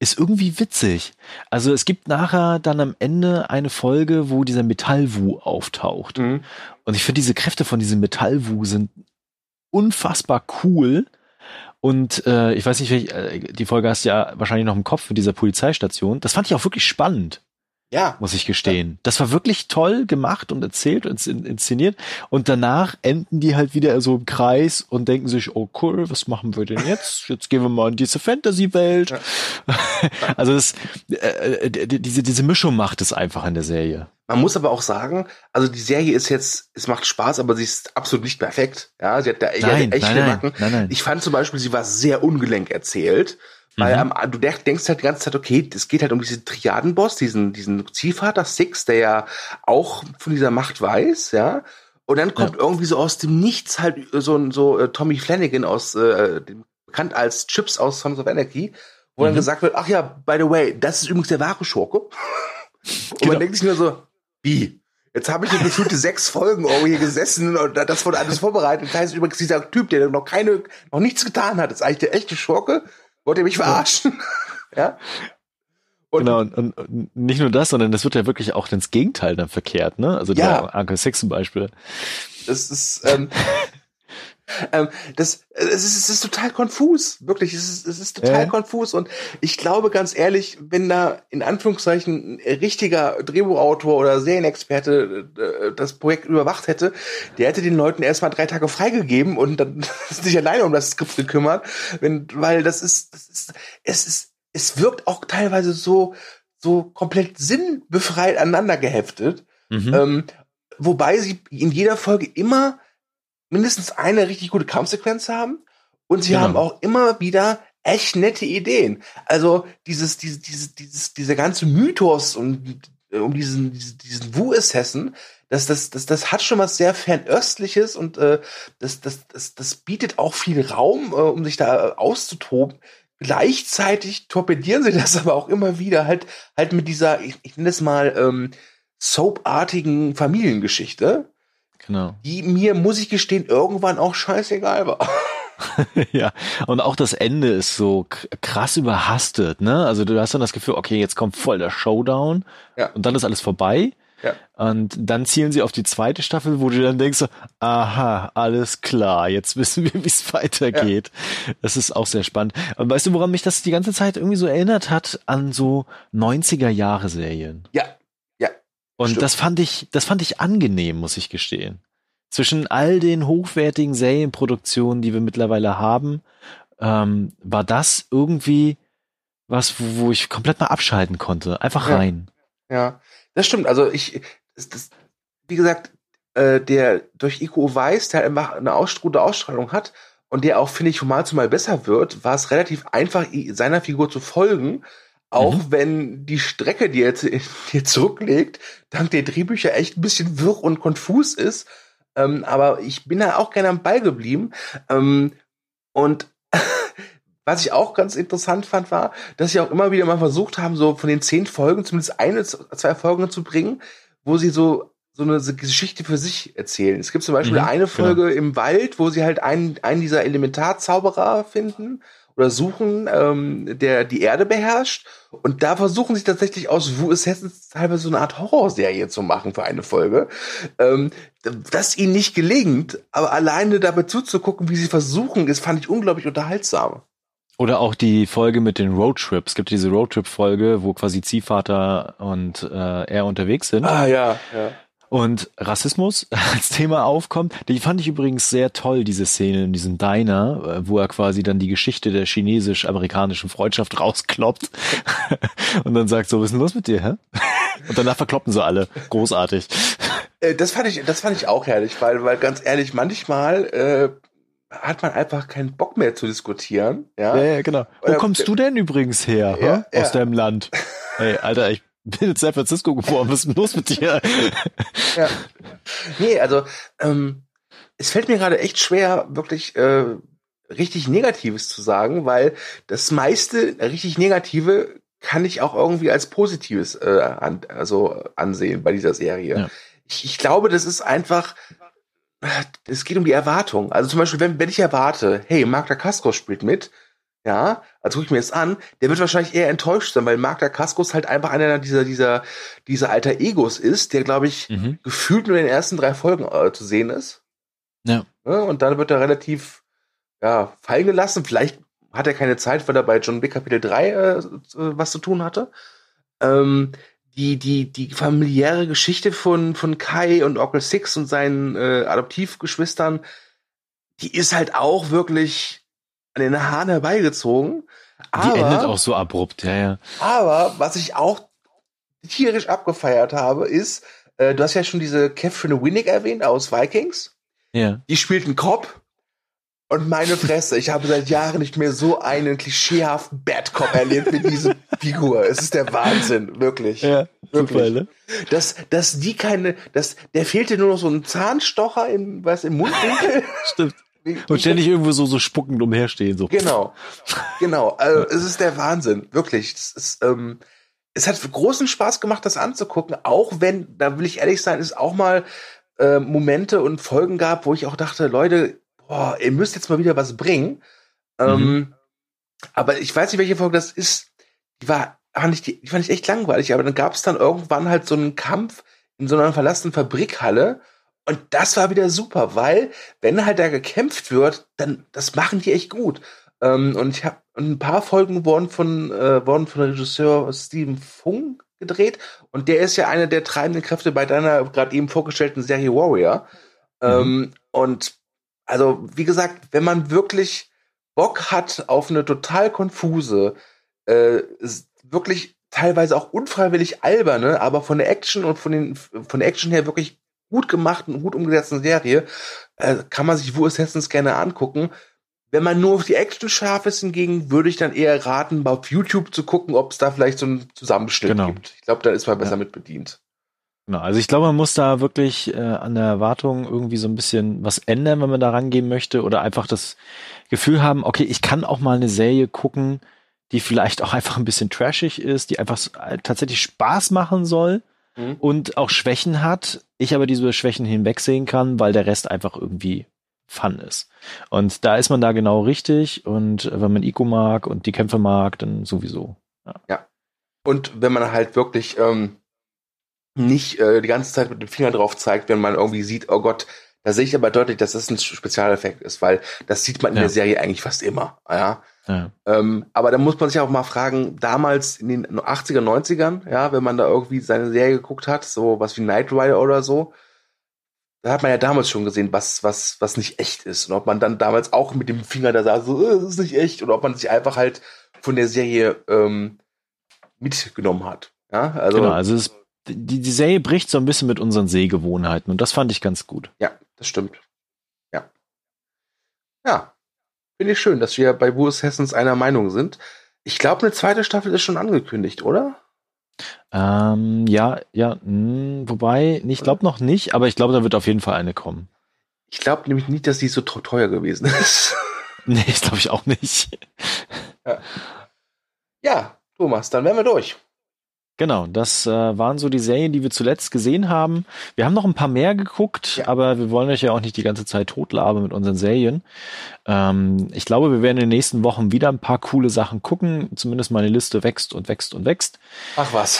ist irgendwie witzig. Also es gibt nachher dann am Ende eine Folge, wo dieser Metallwu auftaucht. Mhm. Und ich finde diese Kräfte von diesem Metallwu sind unfassbar cool. Und äh, ich weiß nicht, äh, die Folge hast du ja wahrscheinlich noch im Kopf für dieser Polizeistation. Das fand ich auch wirklich spannend. Ja. Muss ich gestehen. Das war wirklich toll gemacht und erzählt und inszeniert. Und danach enden die halt wieder so im Kreis und denken sich, oh cool, was machen wir denn jetzt? Jetzt gehen wir mal in diese Fantasy-Welt. Ja. also das, äh, äh diese, diese Mischung macht es einfach in der Serie. Man muss aber auch sagen, also die Serie ist jetzt, es macht Spaß, aber sie ist absolut nicht perfekt. Ja, sie hat da nein, echt nein, Macken. Nein, nein. Ich fand zum Beispiel, sie war sehr ungelenk erzählt. Weil mhm. ähm, du denkst halt die ganze Zeit, okay, es geht halt um diesen Triadenboss, diesen, diesen Ziehvater Six, der ja auch von dieser Macht weiß, ja. Und dann kommt ja. irgendwie so aus dem Nichts halt so ein so äh, Tommy Flanagan aus, äh, dem, bekannt als Chips aus Sons of Anarchy, wo mhm. dann gesagt wird, ach ja, by the way, das ist übrigens der wahre Schurke. Und genau. man denkt sich nur so, wie? Jetzt habe ich hier gefühlte sechs Folgen irgendwo hier gesessen und das wurde alles vorbereitet. Das heißt übrigens, dieser Typ, der noch keine, noch nichts getan hat, ist eigentlich der echte Schurke. Wollt ihr mich verarschen? ja. Und genau, und, und, nicht nur das, sondern das wird ja wirklich auch ins Gegenteil dann verkehrt, ne? Also ja. der Uncle Six zum Beispiel. Das ist, ähm, ähm, das, es ist, es ist total konfus, wirklich, es ist, es ist total äh? konfus und ich glaube ganz ehrlich, wenn da in Anführungszeichen ein richtiger Drehbuchautor oder Serienexperte äh, das Projekt überwacht hätte, der hätte den Leuten erstmal drei Tage freigegeben und dann sich alleine um das Skript gekümmert, wenn, weil das ist, das ist, es ist, es wirkt auch teilweise so, so komplett sinnbefreit aneinander geheftet, mhm. ähm, wobei sie in jeder Folge immer mindestens eine richtig gute Kampfsequenz haben und sie genau. haben auch immer wieder echt nette Ideen. Also dieses, dieses, dieses, dieses, dieser ganze Mythos und um diesen, diesen, diesen Wu-Assassin, das, das, das, das hat schon was sehr fernöstliches und äh, das, das, das, das bietet auch viel Raum, äh, um sich da auszutoben. Gleichzeitig torpedieren sie das aber auch immer wieder halt, halt mit dieser, ich, ich nenne es mal, ähm, soapartigen Familiengeschichte. Genau. Die mir, muss ich gestehen, irgendwann auch scheißegal war. ja, und auch das Ende ist so krass überhastet, ne? Also du hast dann das Gefühl, okay, jetzt kommt voll der Showdown ja. und dann ist alles vorbei. Ja. Und dann zielen sie auf die zweite Staffel, wo du dann denkst, so, aha, alles klar, jetzt wissen wir, wie es weitergeht. Ja. Das ist auch sehr spannend. Und weißt du, woran mich das die ganze Zeit irgendwie so erinnert hat? An so 90er Jahre Serien. Ja, und Stimmt. das fand ich, das fand ich angenehm, muss ich gestehen. Zwischen all den hochwertigen Serienproduktionen, die wir mittlerweile haben, ähm, war das irgendwie was, wo, wo, ich komplett mal abschalten konnte. Einfach ja. rein. Ja, das stimmt. Also ich, das, das, wie gesagt, äh, der durch IQ weiß, der einfach eine Aus gute Ausstrahlung hat und der auch, finde ich, von Mal zu Mal besser wird, war es relativ einfach, seiner Figur zu folgen auch mhm. wenn die Strecke, die er jetzt zurücklegt, dank der Drehbücher echt ein bisschen wirr und konfus ist. Ähm, aber ich bin da auch gerne am Ball geblieben. Ähm, und was ich auch ganz interessant fand, war, dass sie auch immer wieder mal versucht haben, so von den zehn Folgen zumindest eine, zwei Folgen zu bringen, wo sie so so eine Geschichte für sich erzählen. Es gibt zum Beispiel mhm, eine genau. Folge genau. im Wald, wo sie halt einen, einen dieser Elementarzauberer finden oder suchen, ähm, der die Erde beherrscht. Und da versuchen sie tatsächlich aus Wu Assassins teilweise so eine Art Horrorserie zu machen für eine Folge. Ähm, das ihnen nicht gelingt, aber alleine dabei zuzugucken, wie sie versuchen, das fand ich unglaublich unterhaltsam. Oder auch die Folge mit den Roadtrips. Es gibt diese Roadtrip-Folge, wo quasi Ziehvater und äh, er unterwegs sind. Ah ja, ja und Rassismus als Thema aufkommt. Die fand ich übrigens sehr toll, diese Szene in diesem Diner, äh, wo er quasi dann die Geschichte der chinesisch-amerikanischen Freundschaft rauskloppt und dann sagt so, was ist denn los mit dir, hä? Und danach verkloppen sie alle. Großartig. Äh, das fand ich, das fand ich auch herrlich, weil, weil ganz ehrlich, manchmal äh, hat man einfach keinen Bock mehr zu diskutieren. Ja, ja, ja genau. Wo kommst du denn übrigens her, ja, ja. aus deinem Land? Ey, Alter, ich in San Francisco geboren, was ist denn los mit dir? ja. Nee, also ähm, es fällt mir gerade echt schwer, wirklich äh, richtig Negatives zu sagen, weil das meiste richtig Negative kann ich auch irgendwie als Positives äh, an, also ansehen bei dieser Serie. Ja. Ich, ich glaube, das ist einfach, es geht um die Erwartung. Also zum Beispiel, wenn, wenn ich erwarte, hey, Magda Casco spielt mit, ja, also gucke ich mir das an, der wird wahrscheinlich eher enttäuscht sein, weil Mark Dacascos halt einfach einer dieser, dieser, dieser alter Egos ist, der, glaube ich, mhm. gefühlt nur in den ersten drei Folgen äh, zu sehen ist. Ja. ja. Und dann wird er relativ, ja, fallen gelassen. Vielleicht hat er keine Zeit, weil er bei John Wick Kapitel 3 äh, was zu tun hatte. Ähm, die, die, die familiäre Geschichte von, von Kai und Onkel Six und seinen äh, Adoptivgeschwistern, die ist halt auch wirklich an den Haaren herbeigezogen. Aber, Die endet auch so abrupt, ja, ja. Aber was ich auch tierisch abgefeiert habe, ist, äh, du hast ja schon diese Catherine Winnick erwähnt aus Vikings. Ja. Die spielt einen Cop. Und meine Fresse, ich habe seit Jahren nicht mehr so einen klischeehaften Bad Cop erlebt wie diese Figur. Es ist der Wahnsinn, wirklich. Ja, wirklich. Super, ne? Dass, dass die keine, dass, der fehlte nur noch so ein Zahnstocher im, was, im Mundwinkel. Stimmt. Und ständig irgendwo so, so spuckend umherstehen, so. Genau. Genau. Also, es ist der Wahnsinn. Wirklich. Es ist, ähm, es hat großen Spaß gemacht, das anzugucken, auch wenn, da will ich ehrlich sein, es auch mal äh, Momente und Folgen gab, wo ich auch dachte, Leute, boah, ihr müsst jetzt mal wieder was bringen. Ähm, mhm. aber ich weiß nicht, welche Folge das ist. Die war, fand ich, die, die fand ich echt langweilig, aber dann gab es dann irgendwann halt so einen Kampf in so einer verlassenen Fabrikhalle Und das war wieder super, weil wenn halt da gekämpft wird, dann das machen die echt gut. Ähm, und ich habe ein paar Folgen wurden von äh, wurden von Regisseur Steven Funk gedreht und der ist ja eine der treibenden Kräfte bei deiner gerade eben vorgestellten Serie Warrior. Mhm. Ähm, und also wie gesagt, wenn man wirklich Bock hat auf eine total konfuse, äh, wirklich teilweise auch unfreiwillig alberne, aber von der Action und von den von der Action her wirklich gut gemachten und gut umgesetzten Serie äh, kann man sich Wu Assassins gerne angucken. Wenn man nur auf die Action scharf ist, hingegen würde ich dann eher raten, auf YouTube zu gucken, ob es da vielleicht so einen Zusammenschnitt genau. gibt. Ich glaube, da ist man besser ja. mit bedient. Genau, also ich glaube, man muss da wirklich äh, an der Erwartung irgendwie so ein bisschen was ändern, wenn man da rangehen möchte oder einfach das Gefühl haben, okay, ich kann auch mal eine Serie gucken, die vielleicht auch einfach ein bisschen trashig ist, die einfach äh, tatsächlich Spaß machen soll mhm. und auch Schwächen hat, ich aber diese Schwächen hinwegsehen kann, weil der Rest einfach irgendwie Fun ist. Und da ist man da genau richtig und wenn man Ico mag und die Kämpfe mag, dann sowieso. Ja. ja. Und wenn man halt wirklich ähm, nicht äh, die ganze Zeit mit dem Finger drauf zeigt, wenn man irgendwie sieht, oh Gott, da sehe ich aber deutlich, dass das ein Spezialeffekt ist, weil das sieht man in ja. der Serie eigentlich fast immer. Ja. Ja. Ähm, aber da muss man sich auch mal fragen, damals in den 80er, 90ern, ja, wenn man da irgendwie seine Serie geguckt hat, so was wie Knight Rider oder so, da hat man ja damals schon gesehen, was, was, was nicht echt ist. Und ob man dann damals auch mit dem Finger da sah, so, äh, das ist nicht echt, oder ob man sich einfach halt von der Serie ähm, mitgenommen hat. Ja, also, genau, also es die, die Serie bricht so ein bisschen mit unseren Sehgewohnheiten und das fand ich ganz gut. Ja, das stimmt. Ja. Ja. Finde ich schön, dass wir bei Boris Hessens einer Meinung sind. Ich glaube, eine zweite Staffel ist schon angekündigt, oder? Ähm, ja, ja, mh, hm, wobei, ich glaube noch nicht, aber ich glaube, da wird auf jeden Fall eine kommen. Ich glaube nämlich nicht, dass die so teuer gewesen ist. nee, das glaube ich auch nicht. Ja. ja, Thomas, dann wären wir durch. Genau, das äh, waren so die Serien, die wir zuletzt gesehen haben. Wir haben noch ein paar mehr geguckt, ja. aber wir wollen euch ja auch nicht die ganze Zeit totlabern mit unseren Serien. Ähm, ich glaube, wir werden in den nächsten Wochen wieder ein paar coole Sachen gucken. Zumindest meine Liste wächst und wächst und wächst. Ach was.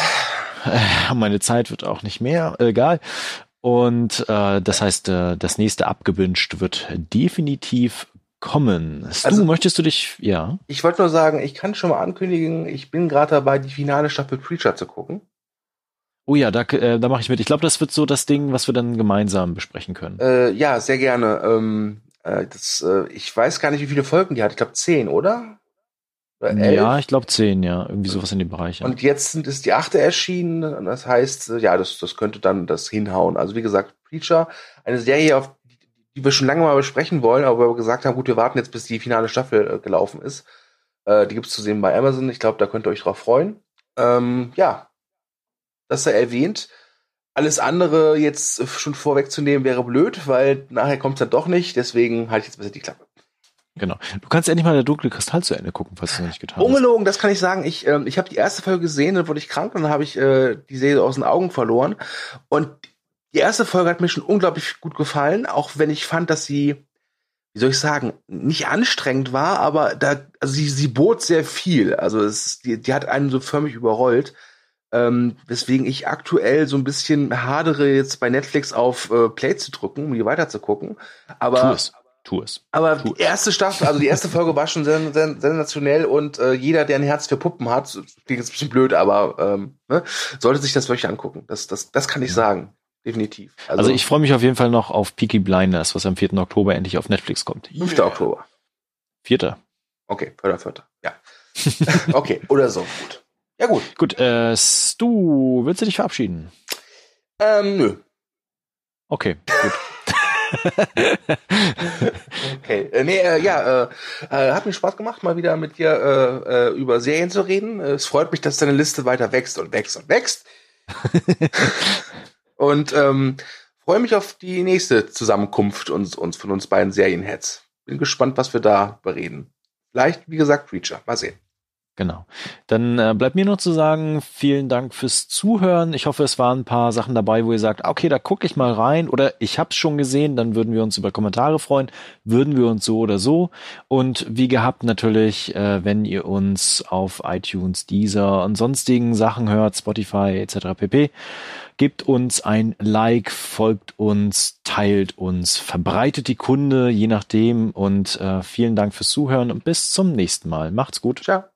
Äh, meine Zeit wird auch nicht mehr, äh, egal. Und äh, das heißt, äh, das nächste abgewünscht wird definitiv kommen. Stu, also, möchtest du dich, ja? Ich wollte nur sagen, ich kann schon mal ankündigen, ich bin gerade dabei, die finale Staffel Preacher zu gucken. Oh ja, da, äh, da mache ich mit. Ich glaube, das wird so das Ding, was wir dann gemeinsam besprechen können. Äh, ja, sehr gerne. Ähm, äh, das, äh, ich weiß gar nicht, wie viele Folgen die hat. Ich glaube zehn, oder? oder ja, ich glaube zehn, ja. Irgendwie sowas in dem Bereich. Ja. Und jetzt sind, ist die achte erschienen. Das heißt, ja, das, das könnte dann das hinhauen. Also wie gesagt, Preacher, eine Serie, auf die wir schon lange mal besprechen wollen, aber wir gesagt haben, gut, wir warten jetzt, bis die finale Staffel äh, gelaufen ist. Äh, die gibt's zu sehen bei Amazon. Ich glaube, da könnt ihr euch drauf freuen. Ähm, ja, das sei erwähnt. Alles andere jetzt schon vorwegzunehmen wäre blöd, weil nachher kommt's dann doch nicht. Deswegen halte ich jetzt besser die Klappe. Genau. Du kannst endlich mal der dunkle Kristall zu Ende gucken, falls du noch nicht getan hast. Ungelogen, das kann ich sagen. Ich, ähm, ich habe die erste Folge gesehen, dann wurde ich krank und dann habe ich äh, die Serie aus den Augen verloren. Und die erste Folge hat mir schon unglaublich gut gefallen, auch wenn ich fand, dass sie, wie soll ich sagen, nicht anstrengend war, aber da, also sie, sie bot sehr viel. Also es, die, die hat einen so förmlich überrollt. Ähm, weswegen ich aktuell so ein bisschen hadere, jetzt bei Netflix auf äh, Play zu drücken, um die weiter zu gucken. Aber tu es. Tu es. Aber tu die erste Staffel, also die erste Folge war schon sensationell und äh, jeder, der ein Herz für Puppen hat, klingt jetzt ein bisschen blöd, aber ähm, ne, sollte sich das wirklich angucken. Das, das, das kann ich ja. sagen definitiv. Also, also ich freue mich auf jeden Fall noch auf Peaky Blinders, was am 4. Oktober endlich auf Netflix kommt. 5. Yeah. Oktober. 4. Okay, 4. 4. Ja. okay, oder so. Gut. Ja, gut. Gut, äh, Stu, willst du dich verabschieden? Ähm, nö. Okay, gut. okay. Äh, nee, äh, ja, äh, äh, hat mir Spaß gemacht, mal wieder mit dir äh, äh, über Serien zu reden. Es freut mich, dass deine Liste weiter wächst und wächst und wächst. Und ähm, freue mich auf die nächste Zusammenkunft uns, uns von uns beiden Serienheads. Bin gespannt, was wir da bereden. Vielleicht, wie gesagt, Preacher. Mal sehen. Genau. Dann äh, bleibt mir noch zu sagen, vielen Dank fürs Zuhören. Ich hoffe, es waren ein paar Sachen dabei, wo ihr sagt, okay, da gucke ich mal rein oder ich hab's schon gesehen, dann würden wir uns über Kommentare freuen, würden wir uns so oder so. Und wie gehabt natürlich, äh, wenn ihr uns auf iTunes, Deezer und sonstigen Sachen hört, Spotify etc. pp. Gebt uns ein Like, folgt uns, teilt uns, verbreitet die Kunde, je nachdem. Und äh, vielen Dank fürs Zuhören und bis zum nächsten Mal. Macht's gut. Ciao.